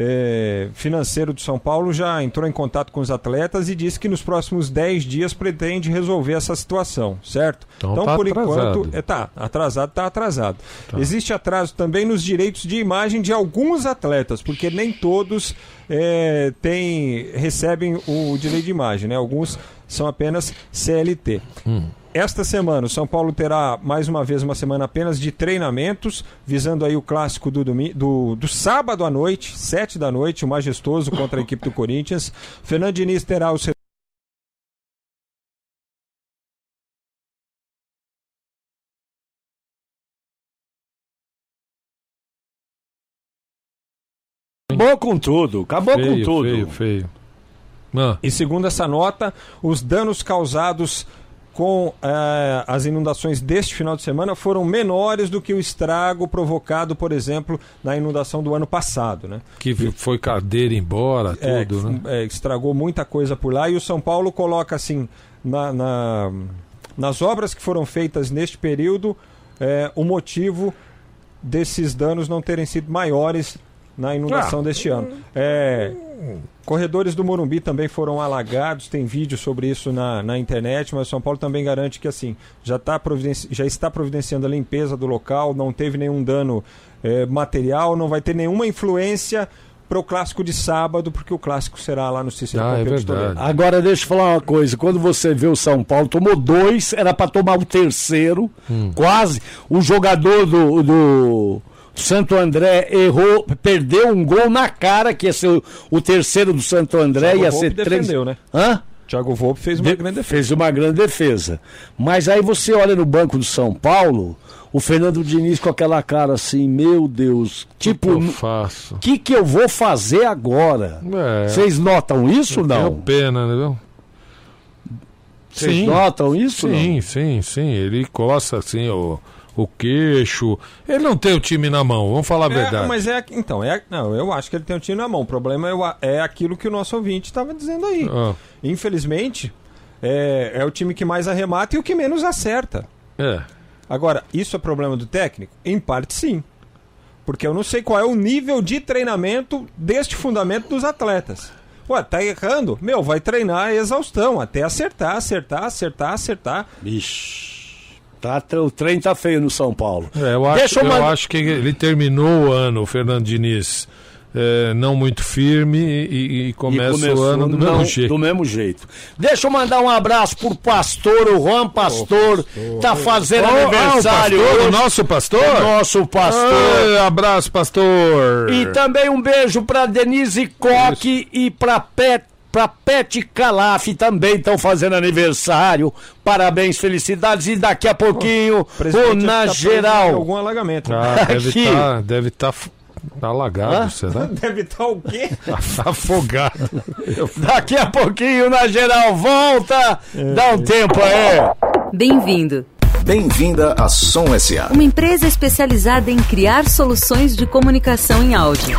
é, financeiro de São Paulo já entrou em contato com os atletas e disse que nos próximos 10 dias pretende resolver essa situação, certo? Então tá por atrasado. enquanto, é, tá, atrasado, tá atrasado. Existe atraso também nos direitos de imagem de alguns atletas, porque nem todos é, têm, recebem o direito de imagem, né? Alguns são apenas CLT. Esta semana, o São Paulo terá mais uma vez uma semana apenas de treinamentos, visando aí o clássico do, domi- do, do sábado à noite, sete da noite, o majestoso contra a equipe do Corinthians. Fernando Diniz terá o Acabou com tudo, acabou com Feio, tudo. feio, feio. Ah, E segundo essa nota, os danos causados com eh, as inundações deste final de semana foram menores do que o estrago provocado, por exemplo, na inundação do ano passado, né? que foi cadeira embora, É, tudo, né? é, estragou muita coisa por lá e o São Paulo coloca assim na, na- nas obras que foram feitas neste período é, o motivo desses danos não terem sido maiores na inundação Ah. deste ano. É, corredores do Morumbi também foram alagados, tem vídeo sobre isso na, na internet, mas o São Paulo também garante que assim já, tá providenci- já está providenciando a limpeza do local, não teve nenhum dano é, material, não vai ter nenhuma influência para o clássico de sábado, porque o clássico será lá no Cícero Ah, é verdade. Agora deixa eu falar uma coisa, quando você vê o São Paulo, tomou dois, era pra tomar o terceiro, Hum. quase. O jogador do, do Santo André errou, perdeu um gol na cara, que ia ser o, o terceiro do Santo André, Thiago ia Volpe ser três. defendeu, né? Hã? Thiago Volpe fez uma De- grande defesa. Fez uma grande defesa. Mas aí você olha no banco do São Paulo, o Fernando Diniz com aquela cara assim, meu Deus, O que tipo, eu o faço? que, que eu vou fazer agora? É, Vocês notam isso ou não? pena, né? viu? Vocês notam isso? Sim, sim, sim. Ele coça assim o, o queixo. Ele não tem o time na mão, vamos falar a É, verdade. mas é. Então, é, não, eu acho que ele tem o time na mão. O problema é, é aquilo que o nosso ouvinte estava dizendo aí. Ah, Infelizmente, é, é o time que mais arremata e o que menos acerta. é. Agora, isso é problema do técnico? Em parte, sim. Porque eu não sei qual é o nível de treinamento deste fundamento dos atletas. Ué, tá errando? Meu, vai treinar a exaustão, até acertar, acertar, acertar, acertar. Ixi. Tá, o trem tá feio no São Paulo. É, eu acho, eu acho que ele terminou o ano, o Fernando Diniz, é, não muito firme e, e começa o começou ano do não- mesmo jeito. do mesmo jeito. Deixa eu mandar um abraço pro pastor, o Juan Pastor, tá fazendo Oh, aniversário ah, o pastor, o nosso pastor? O nosso pastor. Ai, abraço, pastor. E também um beijo pra Denise Coque e pra Pet. Pra Pet Calaf também estão fazendo aniversário. Parabéns, felicidades. E daqui a pouquinho, o presidente Na tá Geral. Algum alagamento. Ah, deve Aqui. estar deve tá f- alagado, Hã? será? Deve estar o quê? Afogado. Daqui a pouquinho, Na Geral, volta. Dá um tempo aí. Bem-vindo. Bem-vinda à Som SA. Uma empresa especializada em criar soluções de comunicação em áudio.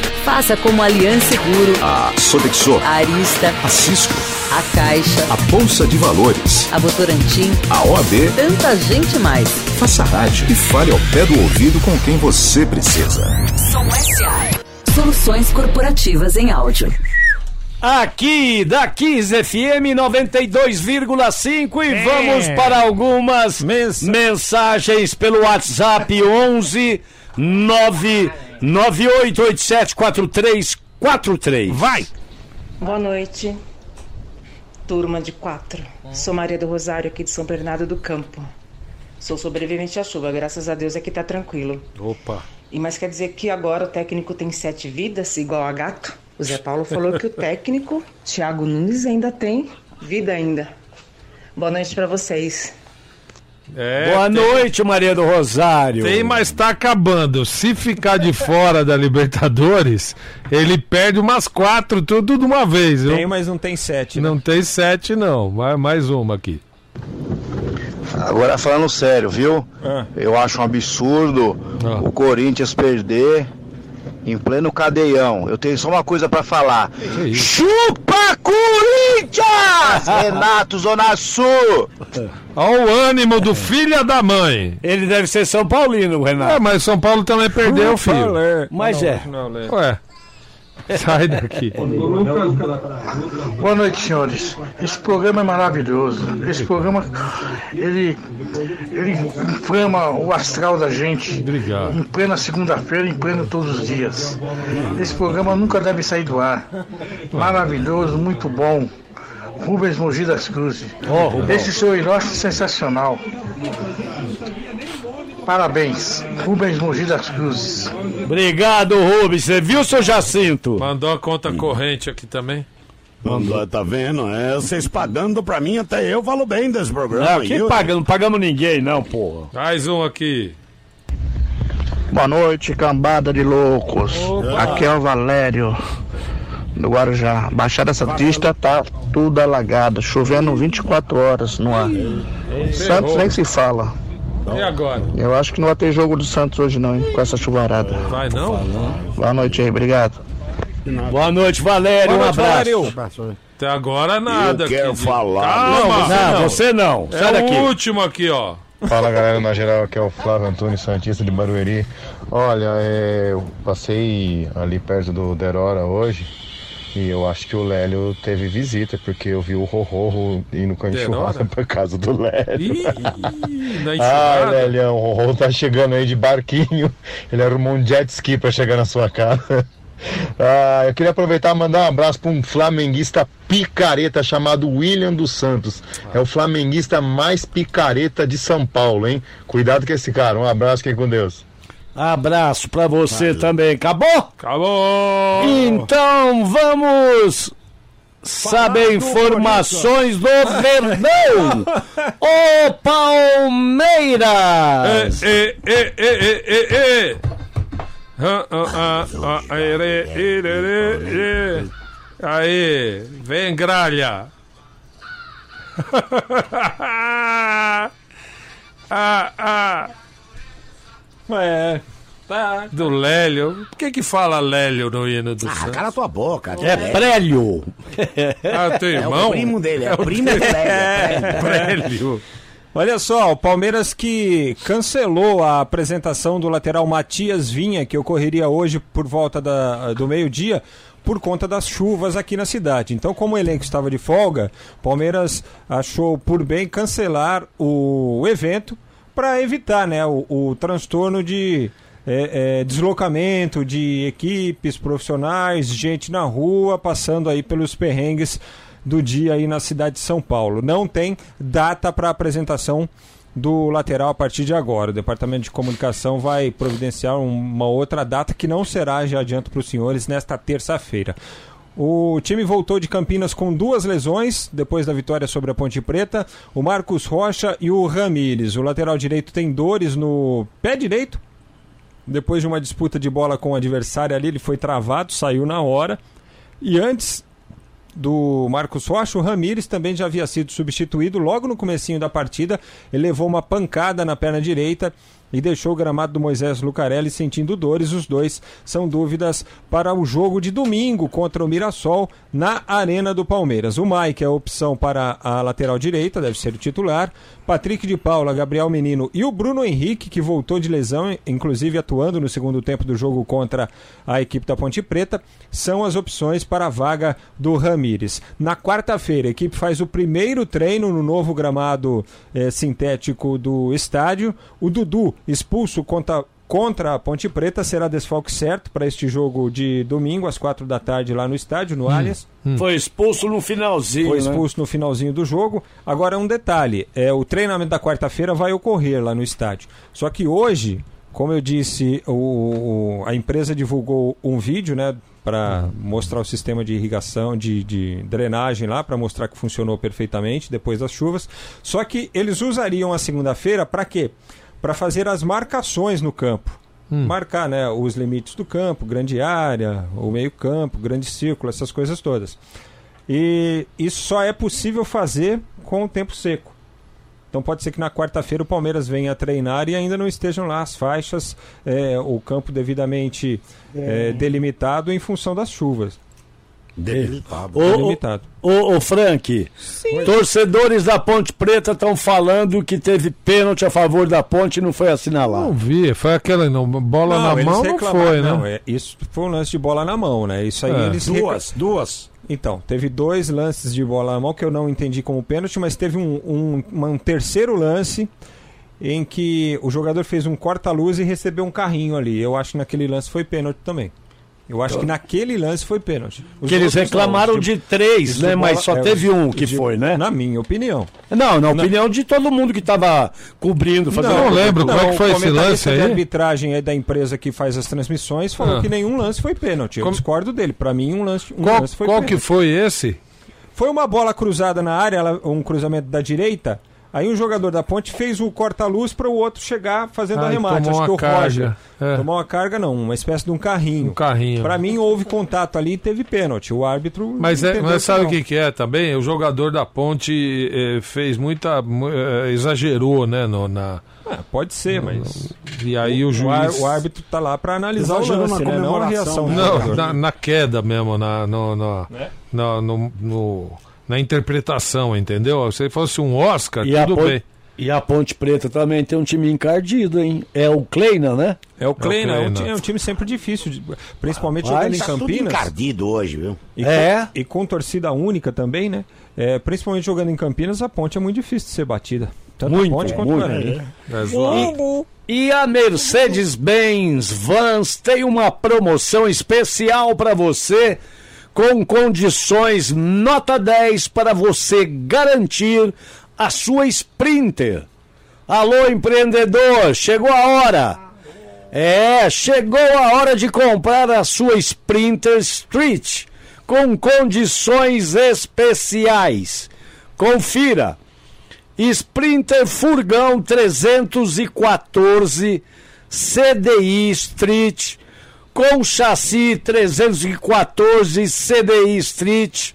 Faça como a Aliança Seguro, A Sodexo, a Arista, a Cisco, a Caixa, a Bolsa de Valores, a Votorantim, a OAB, tanta gente mais. faça rádio e fale ao pé do ouvido com quem você precisa. Som SA. Soluções corporativas em áudio. aqui da Kiss FM 92,5 e vamos para algumas mensagens pelo WhatsApp 11 998874343. Vai! Boa noite, turma de quatro. Sou Maria do Rosário, aqui de São Bernardo do Campo. Sou sobrevivente à chuva, graças a Deus aqui tá tranquilo. Opa. E mas quer dizer que agora o técnico tem sete vidas, igual a gato? O Zé Paulo falou que o técnico, Thiago Nunes, ainda tem vida ainda. Boa noite pra vocês. É, Boa tem- noite, Maria do Rosário. Tem, mas tá acabando. Se ficar de fora da Libertadores, ele perde umas quatro, tudo de uma vez. Tem, mas não tem sete. né? Não tem sete, não. Mais, mais uma aqui. Agora falando sério, viu? Ah. Eu acho um absurdo o Corinthians perder em pleno cadeião. Eu tenho só uma coisa pra falar. Chupa Corinthians! Renato Zona Sul! Olha o ânimo do filho da mãe. Ele deve ser São Paulino, Renato. É, mas São Paulo também perdeu, filho. Mas é. Ué. Sai daqui. Boa noite, senhores. Esse programa é maravilhoso. Esse programa, ele, ele inflama o astral da gente. Obrigado. Em plena segunda-feira, em pleno todos os dias. Esse programa nunca deve sair do ar. Maravilhoso, muito bom. Rubens Mogi das Cruzes. Oh. Esse seu Iroche sensacional. Parabéns, Rubens Mogi das Cruzes. Obrigado, Rubens. Você viu, seu Jacinto? Mandou a conta corrente aqui também. Mandou, tá vendo? É, vocês pagando pra mim, até eu falo bem desse programa. Não, quem paga? Não pagamos ninguém, não, porra. Mais um aqui. Boa noite, cambada de loucos. Aqui é o Valério do Guarujá. Baixada Santista tá tudo alagada, chovendo 24 horas no ar. Santos nem se fala. E agora? Eu acho que não vai ter jogo do Santos hoje não, hein, com essa chuvarada. Vai não? Boa noite aí, obrigado. Boa noite, Valério. Boa um noite, abraço. Valério. Até agora nada. Eu quero aqui falar. Calma. Não, você não. É Sai daqui. o último aqui, ó. Fala galera, na geral, aqui é o Flávio Antônio Santista de Barueri. Olha, é, eu passei ali perto do Derora hoje e eu acho que o Lélio teve visita, porque eu vi o Rorro indo com a enxurrada pra casa do Lélio. Ih, Ah. Lélião, o Rorro tá chegando aí de barquinho. Ele arrumou um jet ski pra chegar na sua casa. Ah, eu queria aproveitar e mandar um abraço para um flamenguista picareta chamado William dos Santos. É o flamenguista mais picareta de São Paulo, hein? Cuidado com esse cara. Um abraço, fiquem com Deus. Abraço pra você também. Acabou? Acabou! Então vamos saber informações do Verdão. o Palmeiras. Ah, ah, ah, ah, ere, ere, ere, ere. Aí, vem gralha. ah, ah. É, tá. Do Lélio. Por que que fala Lélio no hino do Ah, Santos? cala tua boca. É prélio. Ah, teu É irmão? o primo dele, é o primo do Lélio, é Prélio. Olha só, o Palmeiras que cancelou a apresentação do lateral Matias Vinha, que ocorreria hoje por volta da- do meio-dia, por conta das chuvas aqui na cidade. Então, como o elenco estava de folga, o Palmeiras achou por bem cancelar o evento para evitar né, o, o transtorno de é, é, deslocamento de equipes profissionais, gente na rua, passando aí pelos perrengues do dia aí na cidade de São Paulo. Não tem data para apresentação do lateral a partir de agora. O Departamento de Comunicação vai providenciar uma outra data que não será, já adianto para os senhores, nesta terça-feira. O time voltou de Campinas com duas lesões depois da vitória sobre a Ponte Preta: o Marcos Rocha e o Ramires. O lateral direito tem dores no pé direito. Depois de uma disputa de bola com o adversário ali, ele foi travado, saiu na hora. E antes do Marcos Rocha, o Ramires também já havia sido substituído logo no comecinho da partida. Ele levou uma pancada na perna direita e deixou o gramado do Moisés Lucarelli sentindo dores. Os dois são dúvidas para o jogo de domingo contra o Mirassol na Arena do Palmeiras. O Mike é a opção para a lateral direita, deve ser o titular. Patrick de Paula, Gabriel Menino e o Bruno Henrique, que voltou de lesão, inclusive atuando no segundo tempo do jogo contra a equipe da Ponte Preta, são as opções para a vaga do Ramires. Na quarta-feira, a equipe faz o primeiro treino no novo gramado eh, sintético do estádio. O Dudu, expulso contra contra a Ponte Preta será desfalque certo para este jogo de domingo às quatro da tarde lá no estádio, no Allianz. Foi expulso no finalzinho. Foi né? expulso no finalzinho do jogo. Agora um detalhe, é o treinamento da quarta-feira vai ocorrer lá no estádio. Só que hoje, como eu disse, o, o- a empresa divulgou um vídeo, né, para mostrar o sistema de irrigação, de, de drenagem lá, para mostrar que funcionou perfeitamente depois das chuvas. Só que eles usariam a segunda-feira para quê? Para fazer as marcações no campo. Marcar né, os limites do campo, grande área, o meio-campo, grande círculo, essas coisas todas. E isso só é possível fazer com o tempo seco. Então pode ser que na quarta-feira o Palmeiras venha treinar e ainda não estejam lá as faixas, é, o campo devidamente é, delimitado em função das chuvas. Delimitado. Ô, Delimitado. ô, ô, ô, Frank, torcedores da Ponte Preta estão falando que teve pênalti a favor da Ponte e não foi assinalado. Não vi, foi aquela não, bola na eles mão não foi, né? não, é, isso foi um lance de bola na mão, né? Isso aí É. eles Duas, duas. Então, teve dois lances de bola na mão que eu não entendi como pênalti, mas teve um, um- um terceiro lance em que o jogador fez um corta-luz e recebeu um carrinho ali. Eu acho que naquele lance foi pênalti também. Eu acho que naquele lance foi pênalti. Os Que eles não, reclamaram os de três, né? bola- Mas só é, teve um que de- foi, né? Na minha opinião. Não, na Na- opinião de todo mundo que estava cobrindo, fazendo. Não lembro como é que foi esse lance aí? arbitragem aí da empresa que faz as transmissões falou Ah. que nenhum lance foi pênalti. Eu Como- discordo dele. Pra mim, um lance, um Qual, lance foi qual que pênalti. foi esse? Foi uma bola cruzada na área, ela- um cruzamento da direita. Aí um jogador da ponte fez o corta-luz para o outro chegar fazendo Ah, a remate. tomou Acho que uma o carga. Roger. É. Tomou uma carga, não, uma espécie de um carrinho. Um carrinho. Para mim, houve contato ali e teve pênalti. O árbitro. Mas, é, mas sabe o que, que é também? O jogador da ponte eh, fez muita. mu- eh, exagerou, né? No, na, Ah, pode ser, mas. e aí o, O, juiz. o árbitro tá lá para analisar o lance, na né? Não a comemoração, reação né? Não, na, na queda mesmo, na, no, no- Né? na, no- no- na interpretação, entendeu? Se fosse um Oscar, E a, tudo bem. e a Ponte Preta também tem um time encardido, hein? É o Kleina, né? É o Kleina, é, um é um time sempre difícil, principalmente jogando em Tá tudo Campinas. encardido hoje, viu? E, É. com, e com torcida única também, né? É, principalmente jogando em Campinas, a ponte é muito difícil de ser batida. Tanto Muito, a ponte quanto muito. o Guarani. É zoado. E a Mercedes-Benz Vans tem uma promoção especial para você com condições nota 10 para você garantir a sua Sprinter. Alô empreendedor, chegou a hora. É, chegou a hora de comprar a sua Sprinter Street com condições especiais. Confira. Sprinter Furgão 314 CDI Street com chassi 314 CDI Street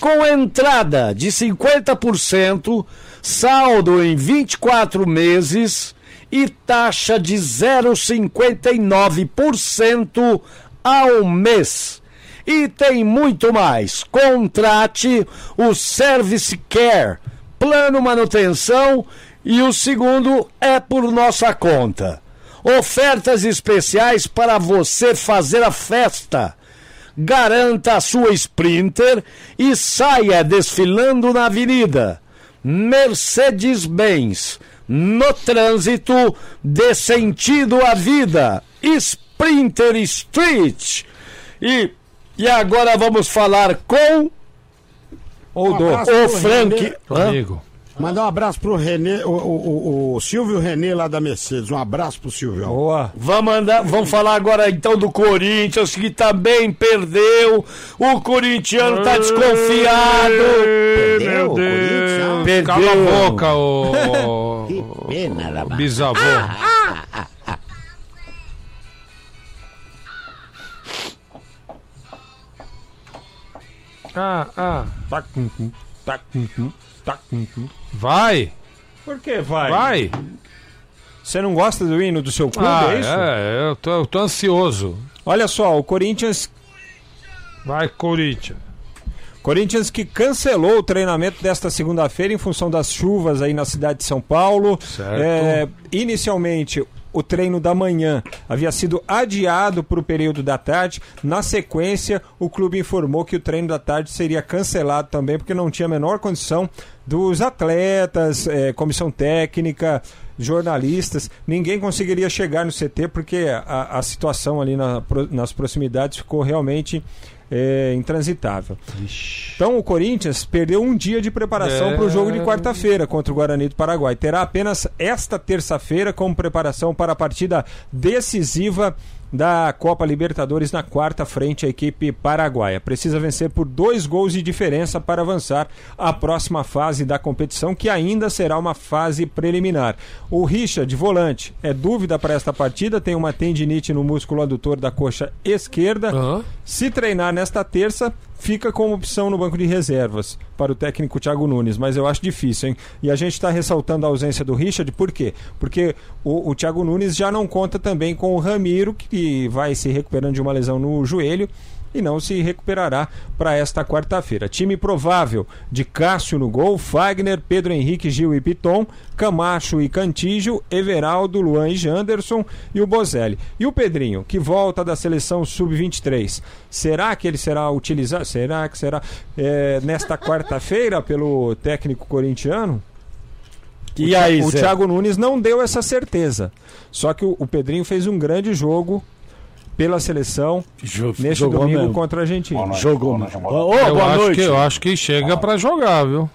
com entrada de 50%, saldo em 24 meses e taxa de 0,59% ao mês. E tem muito mais. Contrate o Service Care, plano manutenção e o segundo é por nossa conta. Ofertas especiais para você fazer a festa. Garanta a sua Sprinter e saia desfilando na avenida. Mercedes-Benz. No trânsito, dê sentido à vida. Sprinter Street. E, e agora vamos falar com Ou Um do. o Frank. Amigo. Mandar um abraço pro René, o, o, o- Silvio René lá da Mercedes. Um abraço pro Silvio. Boa. Vamos, andar, vamos falar agora então do Corinthians, que também perdeu. O corintiano tá desconfiado. Perdeu o Corinthians? Perdeu. Cala a boca, ô. Que pena, rapaz. bisavô. Ah, ah. Tac, tum, tum, tac, tum, tum. Vai, Por que vai? vai. Você não gosta do hino do seu clube, Ah, é isso? é, eu tô, eu tô ansioso. Olha só, o Corinthians Vai, Corinthians. Corinthians que cancelou o treinamento desta segunda-feira em função das chuvas aí na cidade de São Paulo. Certo. É, inicialmente, o treino da manhã havia sido adiado para o período da tarde. Na sequência, o clube informou que o treino da tarde seria cancelado também, porque não tinha a menor condição dos atletas, eh, comissão técnica, jornalistas, ninguém conseguiria chegar no CT porque a, a situação ali na nas proximidades ficou realmente eh, intransitável. Então o Corinthians perdeu um dia de preparação É. para o jogo de quarta-feira contra o Guarani do Paraguai. Terá apenas esta terça-feira como preparação para a partida decisiva da Copa Libertadores na quarta frente à equipe paraguaia. Precisa vencer por dois gols de diferença para avançar à próxima fase da competição, que ainda será uma fase preliminar. O Richard, volante, é dúvida para esta partida, tem uma tendinite no músculo adutor da coxa esquerda. Se treinar nesta terça, fica como opção no banco de reservas para o técnico Thiago Nunes, mas eu acho difícil, hein? E a gente está ressaltando a ausência do Richard, por quê? Porque o, o Thiago Nunes já não conta também com o Ramiro, que vai se recuperando de uma lesão no joelho e não se recuperará para esta quarta-feira. Time provável de Cássio no gol, Fagner, Pedro Henrique, Gil e Piton, Camacho e Cantígio, Everaldo, Luan e Janderson e o Bozelli. E o Pedrinho, que volta da seleção sub-23. Será que ele será utilizado? Será que será é, nesta quarta-feira pelo técnico corintiano? E o, aí, o Zé? Thiago Nunes não deu essa certeza. Só que o, o Pedrinho fez um grande jogo pela seleção neste jogou domingo mesmo. contra a Argentina. Jogou. Ô, eu, boa acho noite. que, eu acho que chega pra jogar, viu?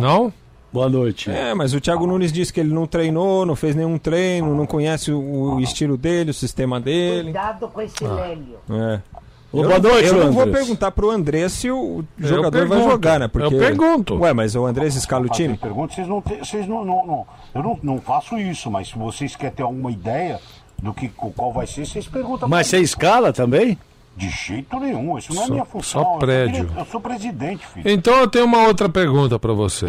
Não? Boa noite. É, mas o Thiago Nunes disse que ele não treinou, não fez nenhum treino, não conhece o, o estilo dele, o sistema dele. Cuidado com esse Lélio. É. Ô, eu boa noite, eu não vou perguntar pro André se o Eu jogador vai pergunto. jogar, né? Porque... Eu pergunto. Ué, mas o Andrés escala o time? Pergunta, vocês não, vocês não, não, não- eu não, não faço isso, mas se vocês querem ter alguma ideia do que qual vai ser, vocês perguntam. Mas você escala também? De jeito nenhum, isso não é Só- minha função. só eu sou prédio. Eu sou presidente, filho. Então eu tenho uma outra pergunta pra você.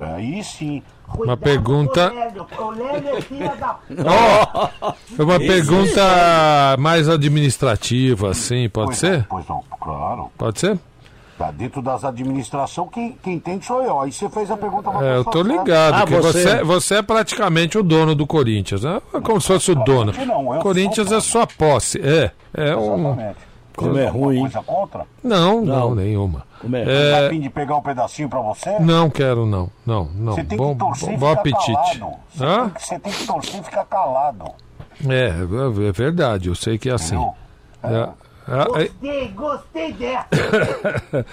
Aí sim. Uma pergunta. O Lélio é. É uma Esse- pergunta mais administrativa, assim, pode Pois ser? não, Pois não, claro. Pode ser? Tá dentro das administrações, quem, quem entende sou eu. Aí você fez a pergunta pra É, eu tô ligado, que você... Você, é praticamente o dono do Corinthians, né? É como se fosse o dono. não, eu Corinthians é sua posse, é. É um. Exatamente. Como é ruim. Coisa contra? Não, não, Não. nenhuma. Como é? Tá a É, fim de pegar um pedacinho pra você? não quero, não. Não, não. Você tem Bom, que torcer bom, e bom ficar apetite. calado. Você, Hã? tem que, você tem que torcer e ficar calado. É, é verdade, eu sei que é assim. É, é, é, Gostei, gostei dessa.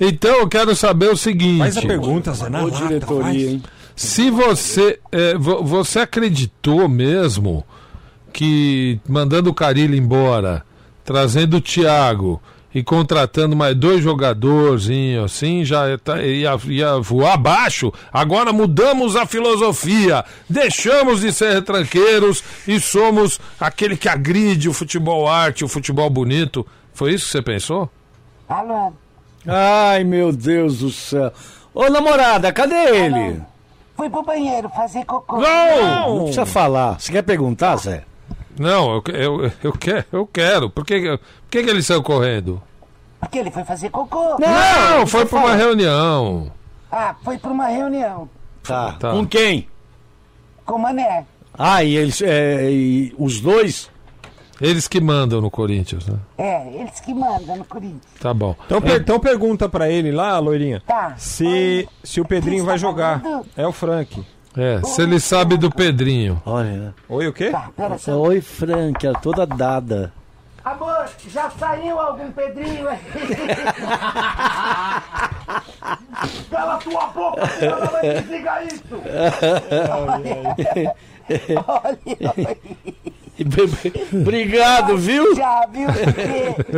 Então eu quero saber o seguinte. Faz a pergunta, Zé. na diretoria, hein? Se você. é, vo- você acreditou mesmo que mandando o Carilho embora, trazendo o Thiago e contratando mais dois jogadorzinhos assim, já tá- ia, ia voar abaixo? Agora mudamos a filosofia, deixamos de ser retranqueiros e somos aquele que agride o futebol arte, o futebol bonito. Foi isso que você pensou? Alô? Ai, meu Deus do céu. Ô, namorada, cadê ele? Fui pro banheiro fazer cocô. Não! Não precisa falar. Você quer perguntar, Zé? Não, eu, eu, eu, quero, eu quero. Por que, por que, que ele saiu correndo? Porque ele foi fazer cocô. Não, foi você para uma reunião. Ah, foi pra uma reunião. Tá. Tá. Com quem? Com o Mané. Ah, e eles. é, e os dois? Eles que mandam no Corinthians, né? É, eles que mandam no Corinthians. Tá bom. Então, per- então pergunta pra ele lá, loirinha, Tá. se, se o Pedrinho vai jogar. É o Frank. É, se ele sabe do Pedrinho. Olha. Oi, o quê? Tá, pera só. Oi, Frank, ela toda dada. Amor, já saiu algum Pedrinho aí? Cala tua boca, senhora, vai desligar isso! Olha, Obrigado, viu? Já, viu?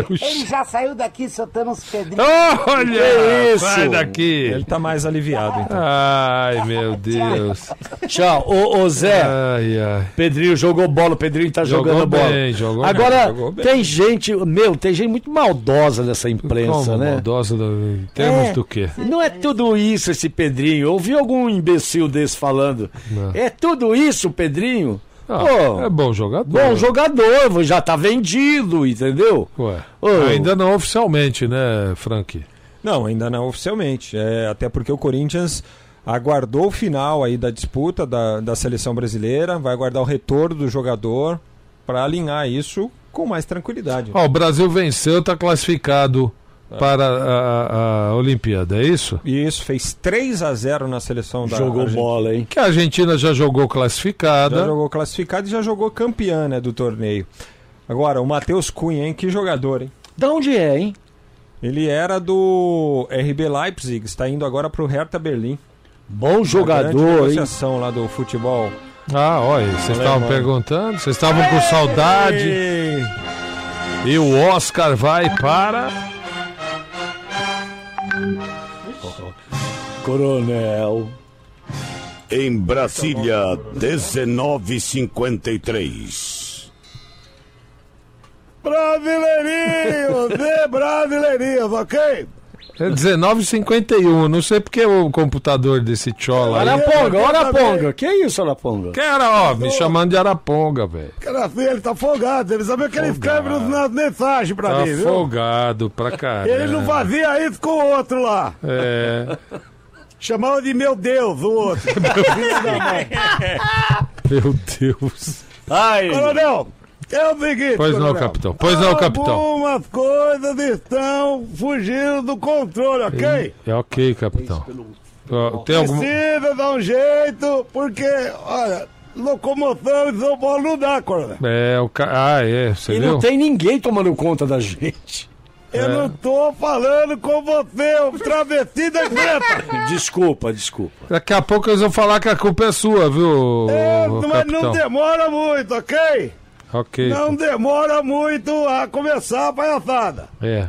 Porque ele já saiu daqui soltando uns pedrinhos. Olha! Que isso? Sai daqui! Ele tá mais aliviado, então. Ai, meu Deus. Tchau. Ô, ô Zé, Ai, ai. Pedrinho jogou bola, o Pedrinho tá Jogou jogando bola. bem, jogou Agora, bem, jogou bem. tem gente, meu, tem gente muito maldosa nessa imprensa, Como né? maldosa do- em termos É. do quê? Não é tudo isso esse Pedrinho. Ouvi algum imbecil desse falando. Não. É tudo isso, Pedrinho? Ah, Pô, é bom jogador. bom jogador, já tá vendido, entendeu? Ué, Ô. ainda não oficialmente, né, Frank? Não, ainda não oficialmente. É, até porque o Corinthians aguardou o final aí da disputa da, da seleção brasileira, vai aguardar o retorno do jogador para alinhar isso com mais tranquilidade. Ó, o Brasil venceu, está classificado para a, a Olimpíada, é isso? Isso, fez 3 a 0 na seleção da Jogou Argentina. bola, hein? Que a Argentina já jogou classificada. Já jogou classificado e já jogou campeã né, do torneio. Agora, o Matheus Cunha, hein? Que jogador, hein? Da onde é, hein? Ele era do RB Leipzig, está indo agora para o Hertha Berlim. Bom Uma jogador, grande hein? negociação lá do futebol. Ah, olha, vocês estavam perguntando, vocês estavam com saudade. E o Oscar vai para. Coronel. Em Brasília, 1953. Brasileirinhos, de brasileirinhos, ok? É 1951, não sei porque o computador desse chola aí. Araponga, Araponga. Que isso, Araponga? Que era, ó, me chamando de Araponga, velho. Cara, assim, ele tá folgado, ele sabe o que ele escreve nas mensagens pra Tá mim, viu? folgado pra caramba. Ele não fazia isso com o outro lá. É. Chamava de meu Deus o outro. Meu Deus. Ai. Coronel, é o seguinte. Pois não, coronel. capitão. Pois não, capitão. Algumas coisas estão fugindo do controle, ok? É ok, capitão. Tem algum. Precisa dar um jeito, porque, olha, locomoção em São Paulo não dá, coronel. É, o ca... Ah, é, você E viu? não tem ninguém tomando conta da gente. Eu É. não tô falando com você, o travesti da Greta. Desculpa, desculpa. Daqui a pouco eles vão falar que a culpa é sua, viu, É, mas não capitão? demora muito, ok? Ok. Não demora muito a começar a palhaçada. É,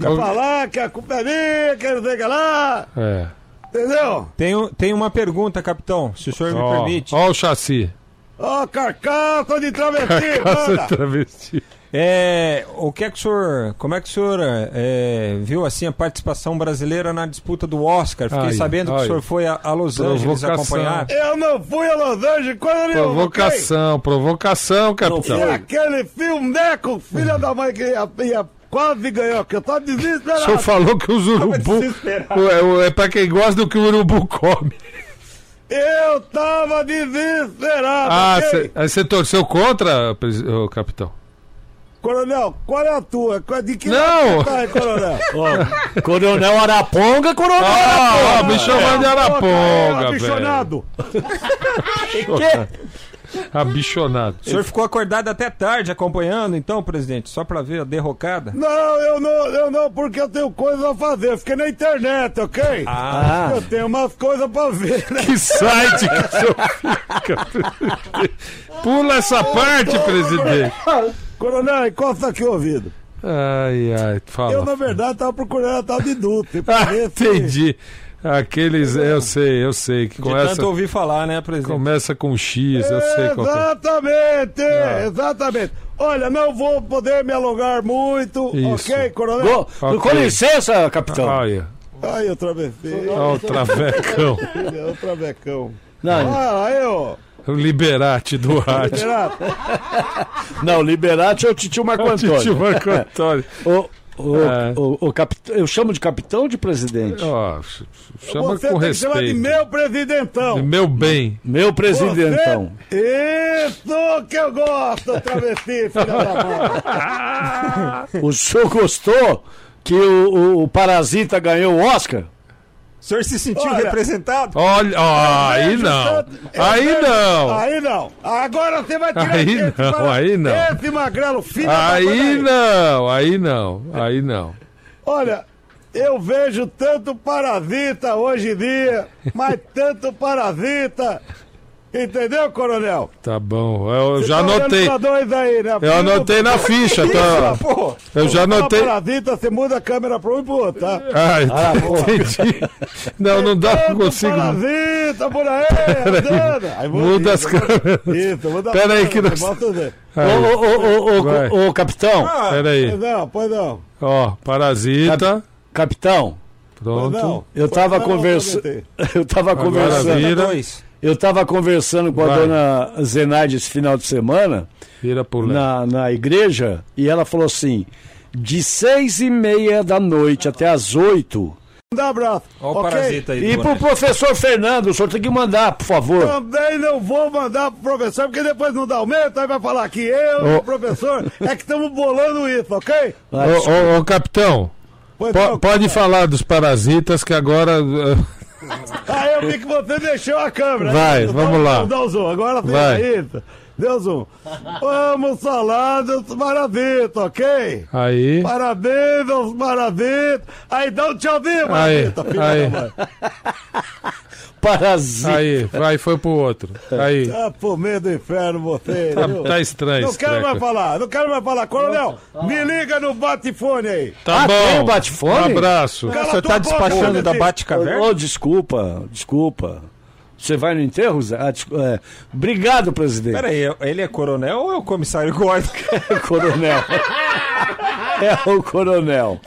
Quer falar que a culpa é minha, que não sei o que lá, é. entendeu? Tem, tem uma pergunta, capitão, se o senhor me Ó, permite. ó o chassi. Ó, carcaça de travesti, Caça manda. travesti. É, o que é que o senhor, como é que o senhor é, viu assim a participação brasileira na disputa do Oscar? Fiquei Ai, sabendo que o senhor foi a, a Los Angeles Provocação. acompanhar. Eu não fui a Los Angeles coisa nenhuma, ok? Provocação, provocação, E capitão. aquele filmeco, filha da mãe, que ia, ia quase ganhou, que eu O desesperado. senhor falou que os urubu. É, é pra quem gosta do que o urubu come. Eu tava desesperado, Ah, aí você torceu contra, capitão? Coronel, qual é a tua? Qual- De que Não! tá coronel? Ó, coronel Araponga, Coronel Ah, Araponga. me chamando de Araponga, velho. Abichonado. Abichonado. O senhor ficou acordado até tarde acompanhando, então, presidente, só pra ver a derrocada? Não, eu não, eu não, porque eu tenho coisa a fazer. Eu fiquei na internet, ok? Ah. Eu tenho umas coisas pra ver, né? Que site que o senhor fica? Pula essa parte, presidente. Coronel, encosta aqui o ouvido. Ai, ai, fala. Eu, na verdade, tava procurando a tal de Dutra. Ah, entendi. Aqueles, eu sei, eu sei, que De começa, tanto ouvir falar, né, presidente? começa com X, eu sei qual é. Exatamente, Ah. exatamente. Olha, não vou poder me alongar muito, Isso. ok, coronel? Go- Ok. Com licença, capitão. Olha, Aí, o travesti. olha o travecão. É o travecão. Não, Olha aí, ó. O Liberate do rádio. Não Liberati é o Titio Marco Titio Antônio. Marco Antônio. O, o, É. o, o capitão, eu chamo de capitão ou de presidente? Ó, ch- chama você com tem que chamar de respeito. meu presidentão. De meu bem. Meu presidentão. Você- Isso que eu gosto, travesti, filha da mãe. O senhor gostou que o, o- o Parasita ganhou o Oscar? O senhor se sentiu Olha. representado? Olha, ó, aí não. Aí não. Aí não. Agora você vai tirar Aí esse não, para- aí não. Esse magrelo, filho Aí não, aí não, aí não. Olha, eu vejo tanto parasita hoje em dia, mas tanto parasita. Entendeu, coronel? Tá bom, eu já Tá anotei. pra dois aí, né? Eu anotei na ficha, tá? Pô, Eu já Fala anotei. parasita, você muda a câmera pra um e pro outro, tá? Ah, entendi. Não, não dá, não Tanto consigo. Parasita por aí. Aí muda as isso, câmeras. Isso, muda a Pera aí que nós- você Ô, ô, ô, ô, Vai. ô, ô, capitão. Pera aí. Pois não, pois não. Ó, parasita. Capitão, Pois não. Pronto. eu tava conversando. Eu tava Agora conversando. vira. Dois. Eu tava conversando com a Vai. dona Zenaide esse final de semana na, na igreja e ela falou assim: de seis e meia da noite até as oito. Manda abraço. Olha o ok? parasita aí. E pro Bonete. professor Fernando, o senhor tem que mandar, por favor. Também não vou mandar pro professor, porque depois não dá aumento, aí vai falar que eu e Ô. o professor é que estamos bolando isso, ok? Ô, ô, ô, capitão, po- pode falar dos parasitas que agora. Ah, eu vi que você deixou a câmera. Vai, vamos um- lá. Dá o zoom, agora sim, Vai. isso. Deu zoom. Vamos falar dos maravilhas, ok? Aí. Parabéns aos maravilhas. Aí dá um tchauzinho, Aí, maravita, filha aí. Parasita. Aí, vai, foi pro outro. Aí. Tá por meio do inferno você, Tá- viu? tá estranho Não quero treco. mais falar, não quero mais falar. Coronel, me liga no bate-fone aí. Tá Ah, bom. tem o bate-fone? Um abraço. Cala tua tá despachando da Pi. Batcaverna? Ô, desculpa, desculpa. Você vai no enterro, Zé? Ah, é. Obrigado, presidente. Pera aí, ele é coronel ou é o comissário Gordon? coronel. É o coronel.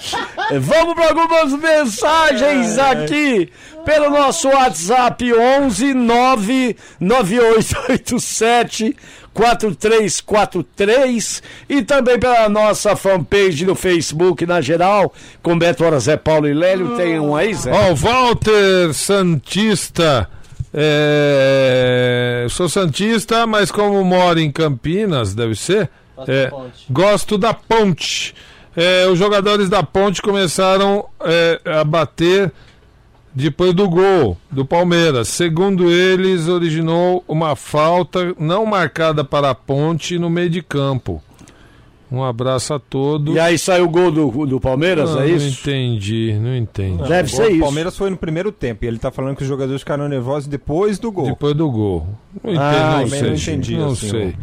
É, Vamos para algumas mensagens aqui pelo nosso WhatsApp 11 99887 4343 e também pela nossa fanpage no Facebook na geral, com Beto Hora Zé Paulo e Lélio. Tem um aí, Zé? Ó, o Walter Santista. É, sou Santista, mas como moro em Campinas, deve ser. é, gosto da ponte. É, os jogadores da ponte começaram é, a bater depois do gol do Palmeiras. Segundo eles, originou uma falta não marcada para a ponte no meio de campo. Um abraço a todos. E aí saiu o gol do, do Palmeiras, Não, é não isso? entendi, não entendi. Deve O ser isso. Palmeiras foi no primeiro tempo e ele tá falando que os jogadores ficaram nervosos depois do gol. Depois do gol. Não entendi, Ah, não sei. não entendi, Não assim, sei.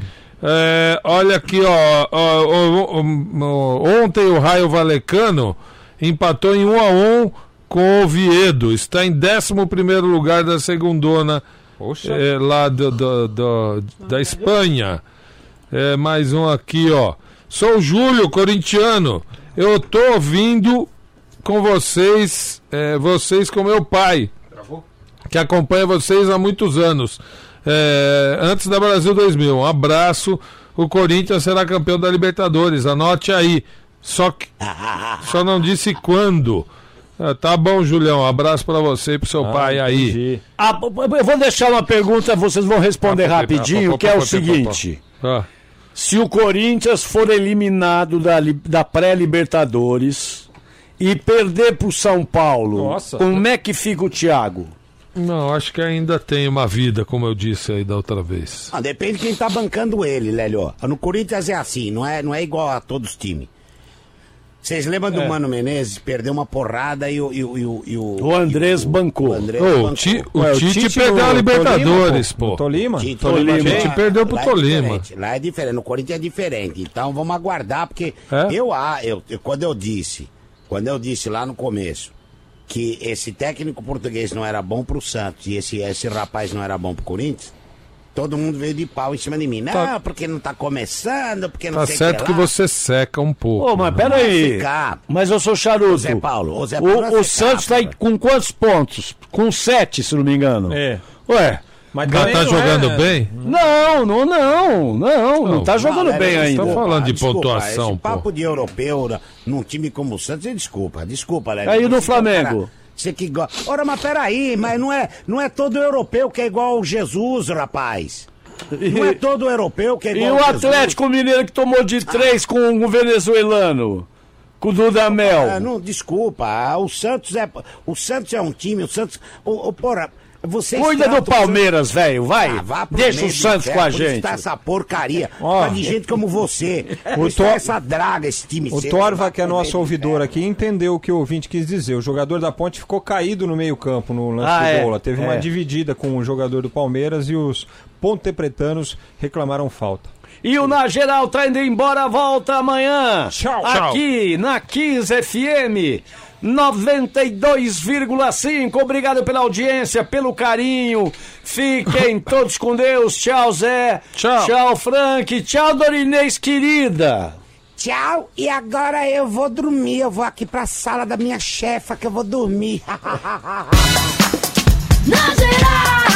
É, olha aqui, ó, ó, ó, ó, ó, Ontem o Raio Valecano empatou em 1 a 1 com o Oviedo. Está em 11 lugar da segundona Poxa. é, lá do, do- do- da Espanha. É, mais um aqui, ó. Sou o Júlio, corintiano. Eu tô ouvindo com vocês, é, vocês com meu pai, que acompanha vocês há muitos anos. É, antes da Brasil 2000. Um abraço. O Corinthians será campeão da Libertadores. Anote aí. Só que só não disse quando. Ah, tá bom, Julião. Um abraço pra você e pro seu pai aí. Ah, eu vou deixar uma pergunta, vocês vão responder Ah, rapidinho, que é o seguinte. Ah, Se o Corinthians for eliminado da, da pré-Libertadores e perder pro São Paulo, Nossa. como é que fica o Thiago? não, acho que ainda tem uma vida, como eu disse aí da outra vez. Ah, depende de quem tá bancando ele, Lélio. No Corinthians é assim, não é, não é igual a todos os times. Vocês lembram do Mano Menezes? Perdeu uma porrada e o. E, o- e o, e o, O Andrés bancou. o Andrés Ô, o, bancou. Ti- o Ué, o Tite, Tite perdeu a Libertadores, Tolima, pô. Tolima? Tite, Tolima. lá- Tite perdeu pro lá é Tolima. diferente, Lá é diferente, no Corinthians é diferente. Então vamos aguardar, porque É? eu, ah, eu, eu- quando eu disse, quando eu disse lá no começo que esse técnico português não era bom pro Santos e esse, esse rapaz não era bom pro Corinthians, todo mundo veio de pau em cima de mim. Não, Tá- porque não tá começando, porque não Tá sei o certo que você seca um pouco. Ô, mas peraí. Mas eu sou charuto. Zé Paulo, ô, Zé Paulo, o, o Santos tá com quantos pontos? Com sete, se não me engano. É. Ué. Mas tá não jogando é- bem? Não, não, não, não, não, tá jogando bem ainda. Tô falando de desculpa, pontuação, esse pô. papo de europeu num time como o Santos, desculpa, desculpa, Léo. Aí um Flamengo? cara- Você que gosta. Ora, mas peraí, mas não é, não é todo europeu que é igual o Jesus, rapaz. Não é todo europeu que é E igual o ao Jesus. Atlético Mineiro que tomou de três com o venezuelano? Com o Dudamel. Ah, não, desculpa, ah, o Santos é. O Santos é um time, o Santos. O, o, porra, vocês Cuida do o Palmeiras, velho, vai. Ah, Deixa o Santos inferno, com a gente. Tá essa porcaria. Ó. De gente como você. O Por isso tá Thor- essa draga, esse time O Torva, que é nosso ouvidor inferno. aqui, entendeu o que o ouvinte quis dizer. O jogador da Ponte ficou caído no meio-campo no lance Ah, do é. gol. Teve uma É. dividida com o jogador do Palmeiras e os pontepretanos reclamaram falta. E o Na Geral tá indo embora, volta amanhã. Tchau. Aqui na 15 FM 92,5. Obrigado pela audiência, pelo carinho. Fiquem todos com Deus. Tchau, Zé. Tchau. Tchau, Frank. Tchau, Dorinês querida. Tchau, e agora eu vou dormir. Eu vou aqui pra sala da minha chefa que eu vou dormir. Na geral